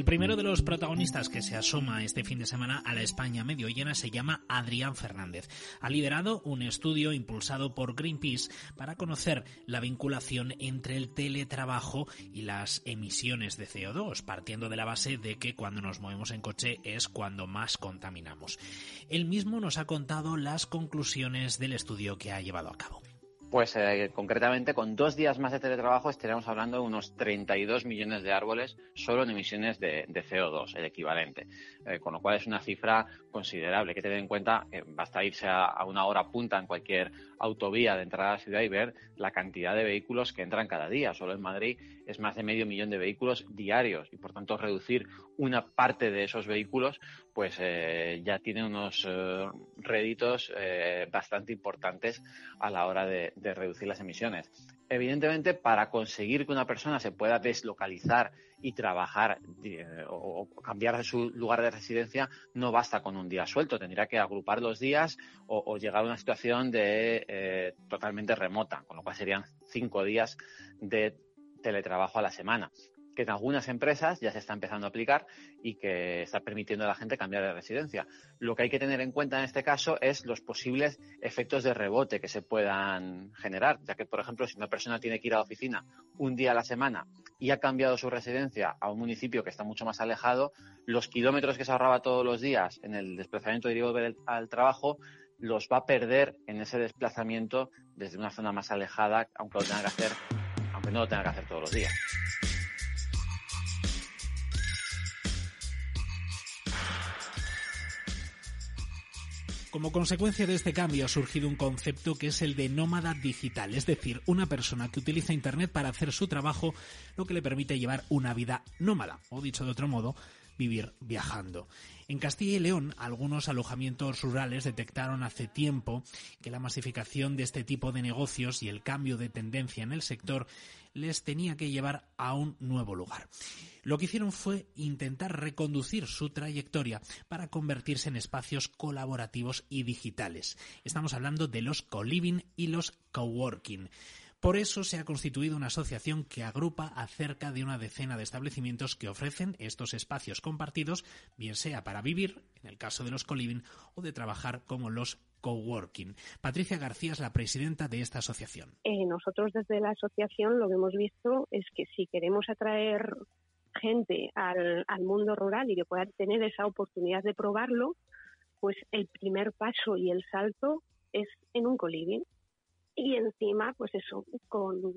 El primero de los protagonistas que se asoma este fin de semana a la España medio llena se llama Adrián Fernández. Ha liderado un estudio impulsado por Greenpeace para conocer la vinculación entre el teletrabajo y las emisiones de CO2, partiendo de la base de que cuando nos movemos en coche es cuando más contaminamos. Él mismo nos ha contado las conclusiones del estudio que ha llevado a cabo. Pues eh, concretamente con dos días más de teletrabajo estaríamos hablando de unos 32 millones de árboles solo en emisiones de, CO2, el equivalente. Eh, con lo cual es una cifra considerable. Hay que tener en cuenta que basta irse a, una hora punta en cualquier autovía de entrada a la ciudad y ver la cantidad de vehículos que entran cada día. Solo en Madrid es más de medio millón de vehículos diarios y por tanto reducir una parte de esos vehículos pues eh, ya tiene unos eh, réditos eh, bastante importantes a la hora de, reducir las emisiones. Evidentemente, para conseguir que una persona se pueda deslocalizar y trabajar o, cambiar de su lugar de residencia, no basta con un día suelto, tendría que agrupar los días o, llegar a una situación de totalmente remota, con lo cual serían cinco días de teletrabajo a la semana que en algunas empresas ya se está empezando a aplicar y que está permitiendo a la gente cambiar de residencia. Lo que hay que tener en cuenta en este caso es los posibles efectos de rebote que se puedan generar, ya que, por ejemplo, si una persona tiene que ir a la oficina un día a la semana y ha cambiado su residencia a un municipio que está mucho más alejado, los kilómetros que se ahorraba todos los días en el desplazamiento de ir al trabajo los va a perder en ese desplazamiento desde una zona más alejada, aunque lo tenga que hacer, aunque no lo tenga que hacer todos los días. Como consecuencia de este cambio ha surgido un concepto que es el de nómada digital, es decir, una persona que utiliza Internet para hacer su trabajo, lo que le permite llevar una vida nómada, o dicho de otro modo, vivir viajando. En Castilla y León, algunos alojamientos rurales detectaron hace tiempo que la masificación de este tipo de negocios y el cambio de tendencia en el sector les tenía que llevar a un nuevo lugar. Lo que hicieron fue intentar reconducir su trayectoria para convertirse en espacios colaborativos y digitales. Estamos hablando de los co-living y los coworking. Por eso se ha constituido una asociación que agrupa a cerca de una decena de establecimientos que ofrecen estos espacios compartidos, bien sea para vivir, en el caso de los co-living, o de trabajar como los coworking. Patricia García es la presidenta de esta asociación. Eh, nosotros desde la asociación lo que hemos visto es que si queremos atraer gente al, al mundo rural y que puedan tener esa oportunidad de probarlo, pues el primer paso y el salto es en un co-living y encima, pues eso, con,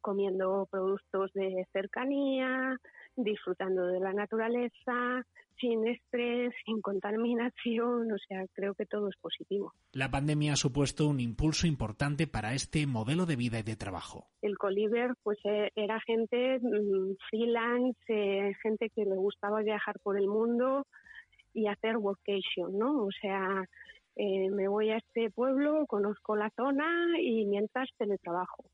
comiendo productos de cercanía, disfrutando de la naturaleza, sin estrés, sin contaminación, o sea, creo que todo es positivo. La pandemia ha supuesto un impulso importante para este modelo de vida y de trabajo. El Coliver, pues eh, era gente mm, freelance, eh, gente que le gustaba viajar por el mundo y hacer workation, ¿no? O sea, eh, me voy a este pueblo, conozco la zona y mientras teletrabajo.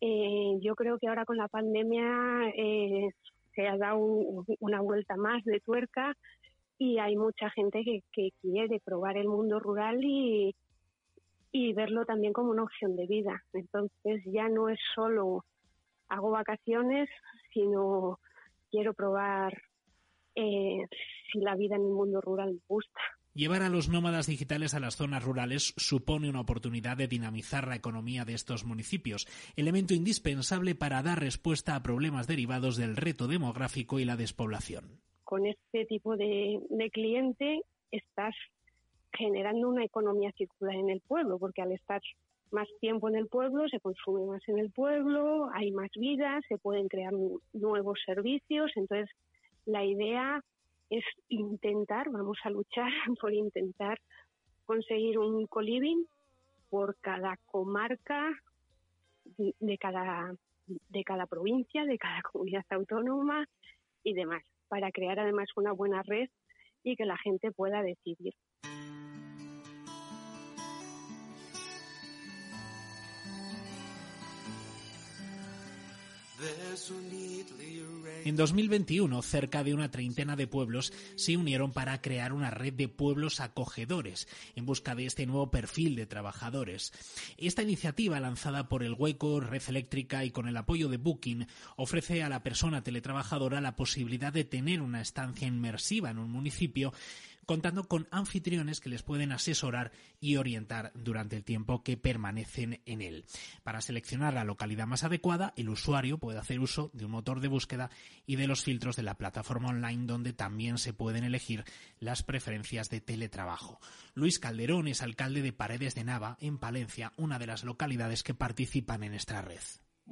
Eh, yo creo que ahora con la pandemia eh, se ha dado una vuelta más de tuerca y hay mucha gente que, que quiere probar el mundo rural y, y verlo también como una opción de vida. Entonces ya no es solo hago vacaciones, sino quiero probar si la vida en el mundo rural me gusta. Llevar a los nómadas digitales a las zonas rurales supone una oportunidad de dinamizar la economía de estos municipios, elemento indispensable para dar respuesta a problemas derivados del reto demográfico y la despoblación. Con este tipo de, cliente estás generando una economía circular en el pueblo, porque al estar más tiempo en el pueblo, se consume más en el pueblo, hay más vida, se pueden crear nuevos servicios. Entonces, la idea es intentar, vamos a luchar por intentar conseguir un coliving por cada comarca de cada de cada provincia, de cada comunidad autónoma y demás, para crear además una buena red y que la gente pueda decidir. En 2021, cerca de una treintena de pueblos se unieron para crear una red de pueblos acogedores en busca de este nuevo perfil de trabajadores. Esta iniciativa, lanzada por el Hueco, Red Eléctrica y con el apoyo de Booking, ofrece a la persona teletrabajadora la posibilidad de tener una estancia inmersiva en un municipio contando con anfitriones que les pueden asesorar y orientar durante el tiempo que permanecen en él. Para seleccionar la localidad más adecuada, el usuario puede hacer uso de un motor de búsqueda y de los filtros de la plataforma online donde también se pueden elegir las preferencias de teletrabajo. Luis Calderón es alcalde de Paredes de Nava, en Palencia, una de las localidades que participan en esta red.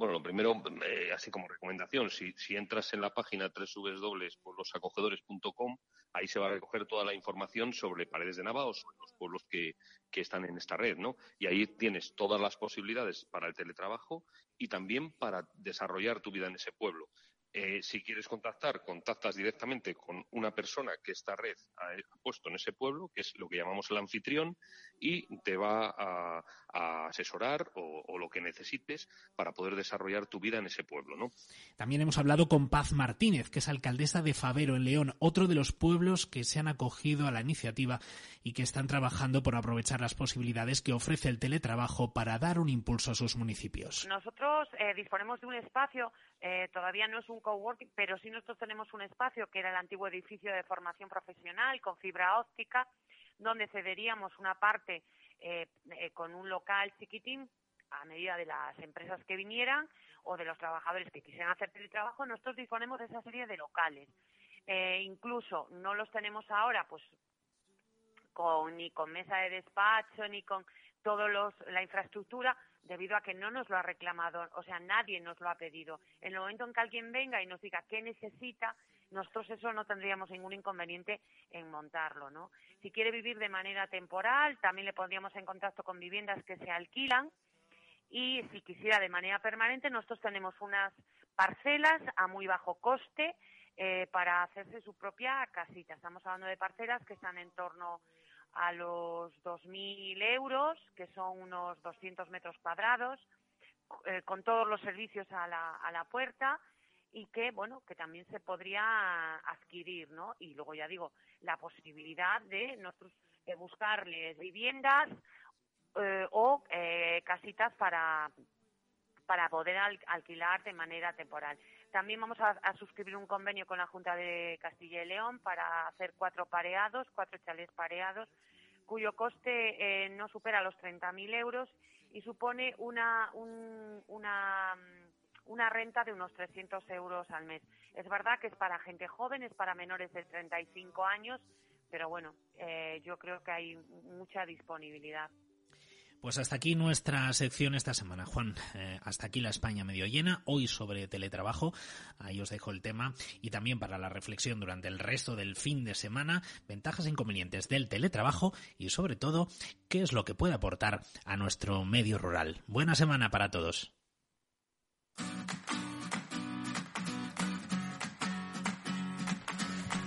Bueno, lo primero, eh, así como recomendación, si, entras en la página www.losacogedores.com, ahí se va a recoger toda la información sobre Paredes de Nava o sobre los pueblos que están en esta red, ¿no? Y ahí tienes todas las posibilidades para el teletrabajo y también para desarrollar tu vida en ese pueblo. Eh, si quieres contactar, contactas directamente con una persona que esta red ha, puesto en ese pueblo, que es lo que llamamos el anfitrión, y te va a, asesorar o, lo que necesites para poder desarrollar tu vida en ese pueblo. ¿no? También hemos hablado con Paz Martínez, que es alcaldesa de Favero, en León, otro de los pueblos que se han acogido a la iniciativa y que están trabajando por aprovechar las posibilidades que ofrece el teletrabajo para dar un impulso a sus municipios. Nosotros eh, disponemos de un espacio Eh, todavía no es un coworking, pero sí nosotros tenemos un espacio que era el antiguo edificio de formación profesional con fibra óptica, donde cederíamos una parte eh, eh, con un local chiquitín a medida de las empresas que vinieran o de los trabajadores que quisieran hacer teletrabajo, nosotros disponemos de esa serie de locales. incluso no los tenemos ahora, pues con, ni con mesa de despacho ni con toda la infraestructura, debido a que no nos lo ha reclamado, o sea, nadie nos lo ha pedido. En el momento en que alguien venga y nos diga qué necesita, nosotros eso no tendríamos ningún inconveniente en montarlo, ¿no? Si quiere vivir de manera temporal, también le pondríamos en contacto con viviendas que se alquilan y si quisiera de manera permanente, nosotros tenemos unas parcelas a muy bajo coste eh, para hacerse su propia casita. Estamos hablando de parcelas que están en torno a los 2.000 euros, que son unos 200 metros cuadrados, eh, con todos los servicios a la, a la puerta y que, bueno, que también se podría adquirir, ¿no? Y luego ya digo, la posibilidad de nosotros buscarles viviendas eh, o eh, casitas para, para poder alquilar de manera temporal. También vamos a, suscribir un convenio con la Junta de Castilla y León para hacer cuatro pareados, cuatro chalés pareados, cuyo coste eh, no supera los 30.000 euros y supone una, una, una renta de unos 300 euros al mes. Es verdad que es para gente joven, es para menores de 35 años, pero bueno, eh, yo creo que hay mucha disponibilidad. Pues hasta aquí nuestra sección esta semana, Juan. Eh, hasta aquí la España medio llena. Hoy sobre teletrabajo. Ahí os dejo el tema. Y también para la reflexión durante el resto del fin de semana, ventajas e inconvenientes del teletrabajo y sobre todo, qué es lo que puede aportar a nuestro medio rural. Buena semana para todos.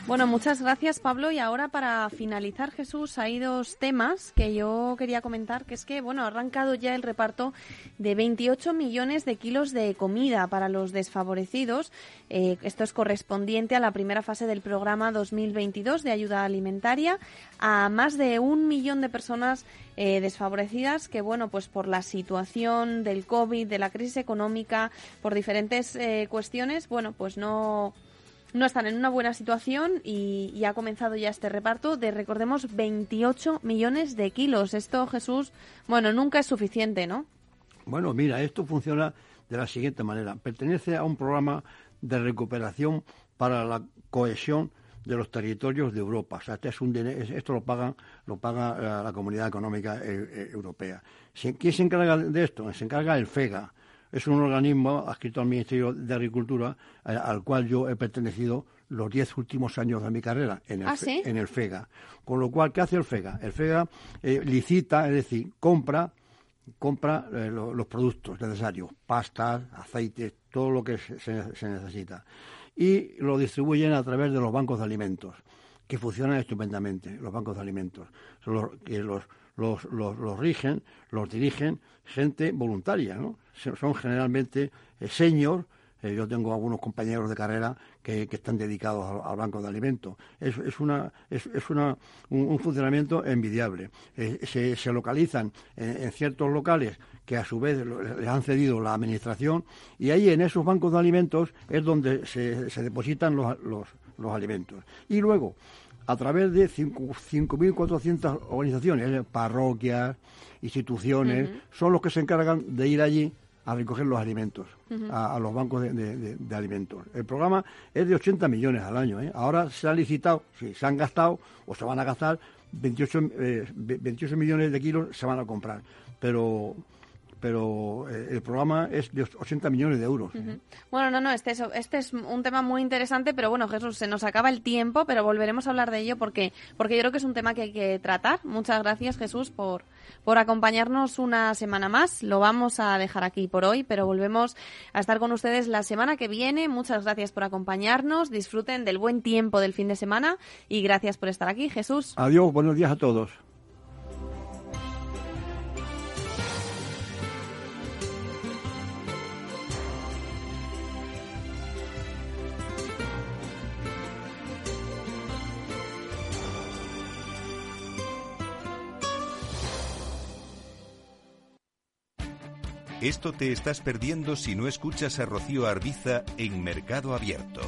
Bueno, muchas gracias Pablo. Y ahora para finalizar, Jesús, hay dos temas que yo quería comentar, que es que, bueno, ha arrancado ya el reparto de 28 millones de kilos de comida para los desfavorecidos. Eh, esto es correspondiente a la primera fase del programa 2022 de ayuda alimentaria a más de un millón de personas eh, desfavorecidas que, bueno, pues por la situación del COVID, de la crisis económica, por diferentes eh, cuestiones, bueno, pues no no están en una buena situación y, ha comenzado ya este reparto de, recordemos, 28 millones de kilos. Esto, Jesús, bueno, nunca es suficiente, ¿no? Bueno, mira, esto funciona de la siguiente manera. Pertenece a un programa de recuperación para la cohesión de los territorios de Europa. O sea, este es un, esto lo paga, lo paga la, Comunidad Económica eh, eh, Europea. ¿Quién se encarga de esto? Se encarga el FEGA es un organismo adscrito al Ministerio de Agricultura, eh, al cual yo he pertenecido los diez últimos años de mi carrera en el, ¿Ah, en el FEGA. Con lo cual, ¿qué hace el FEGA? El FEGA eh, licita, es decir, compra compra eh, los productos necesarios, pastas, aceites, todo lo que se, necesita. Y lo distribuyen a través de los bancos de alimentos, que funcionan estupendamente, los bancos de alimentos. que los, los, los, rigen, los dirigen gente voluntaria, ¿no? Son generalmente eh, senior, eh, yo tengo algunos compañeros de carrera que, están dedicados al, banco de alimentos. Es, es, una, es, es una, un, funcionamiento envidiable. Eh, se, se, localizan en, ciertos locales que a su vez les han cedido la administración y ahí en esos bancos de alimentos es donde se, se depositan los, los, los alimentos. Y luego, a través de 5.400 organizaciones, parroquias, instituciones, son los que se encargan de ir allí a recoger los alimentos, a, los bancos de, alimentos. El programa es de 80 millones al año. ¿eh? Ahora se han licitado, si se han gastado o se van a gastar, 28, 28 eh, millones de kilos se van a comprar. Pero pero eh, el programa es de 80 millones de euros. Bueno, no, no, este es, este es un tema muy interesante, pero bueno, Jesús, se nos acaba el tiempo, pero volveremos a hablar de ello porque, porque yo creo que es un tema que hay que tratar. Muchas gracias, Jesús, por, por acompañarnos una semana más. Lo vamos a dejar aquí por hoy, pero volvemos a estar con ustedes la semana que viene. Muchas gracias por acompañarnos. Disfruten del buen tiempo del fin de semana y gracias por estar aquí, Jesús. Adiós, buenos días a todos. Esto te estás perdiendo si no escuchas a Rocío Arbiza en Mercado Abierto.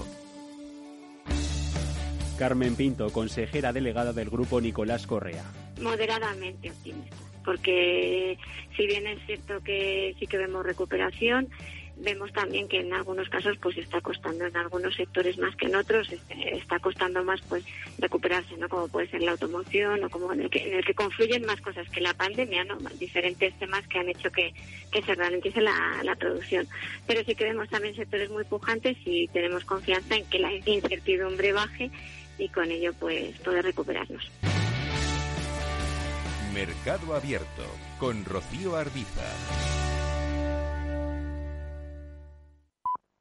Carmen Pinto, consejera delegada del Grupo Nicolás Correa. Moderadamente optimista, porque si bien es cierto que sí que vemos recuperación, vemos también que en algunos casos pues está costando en algunos sectores más que en otros este, está costando más pues recuperarse no como puede ser la automoción o como en el que, en el que confluyen más cosas que la pandemia no diferentes temas que han hecho que, que se ralentice la, la producción. Pero sí que vemos también sectores muy pujantes y tenemos confianza en que la incertidumbre baje y con ello pues poder recuperarnos. Mercado Abierto con Rocío Arbiza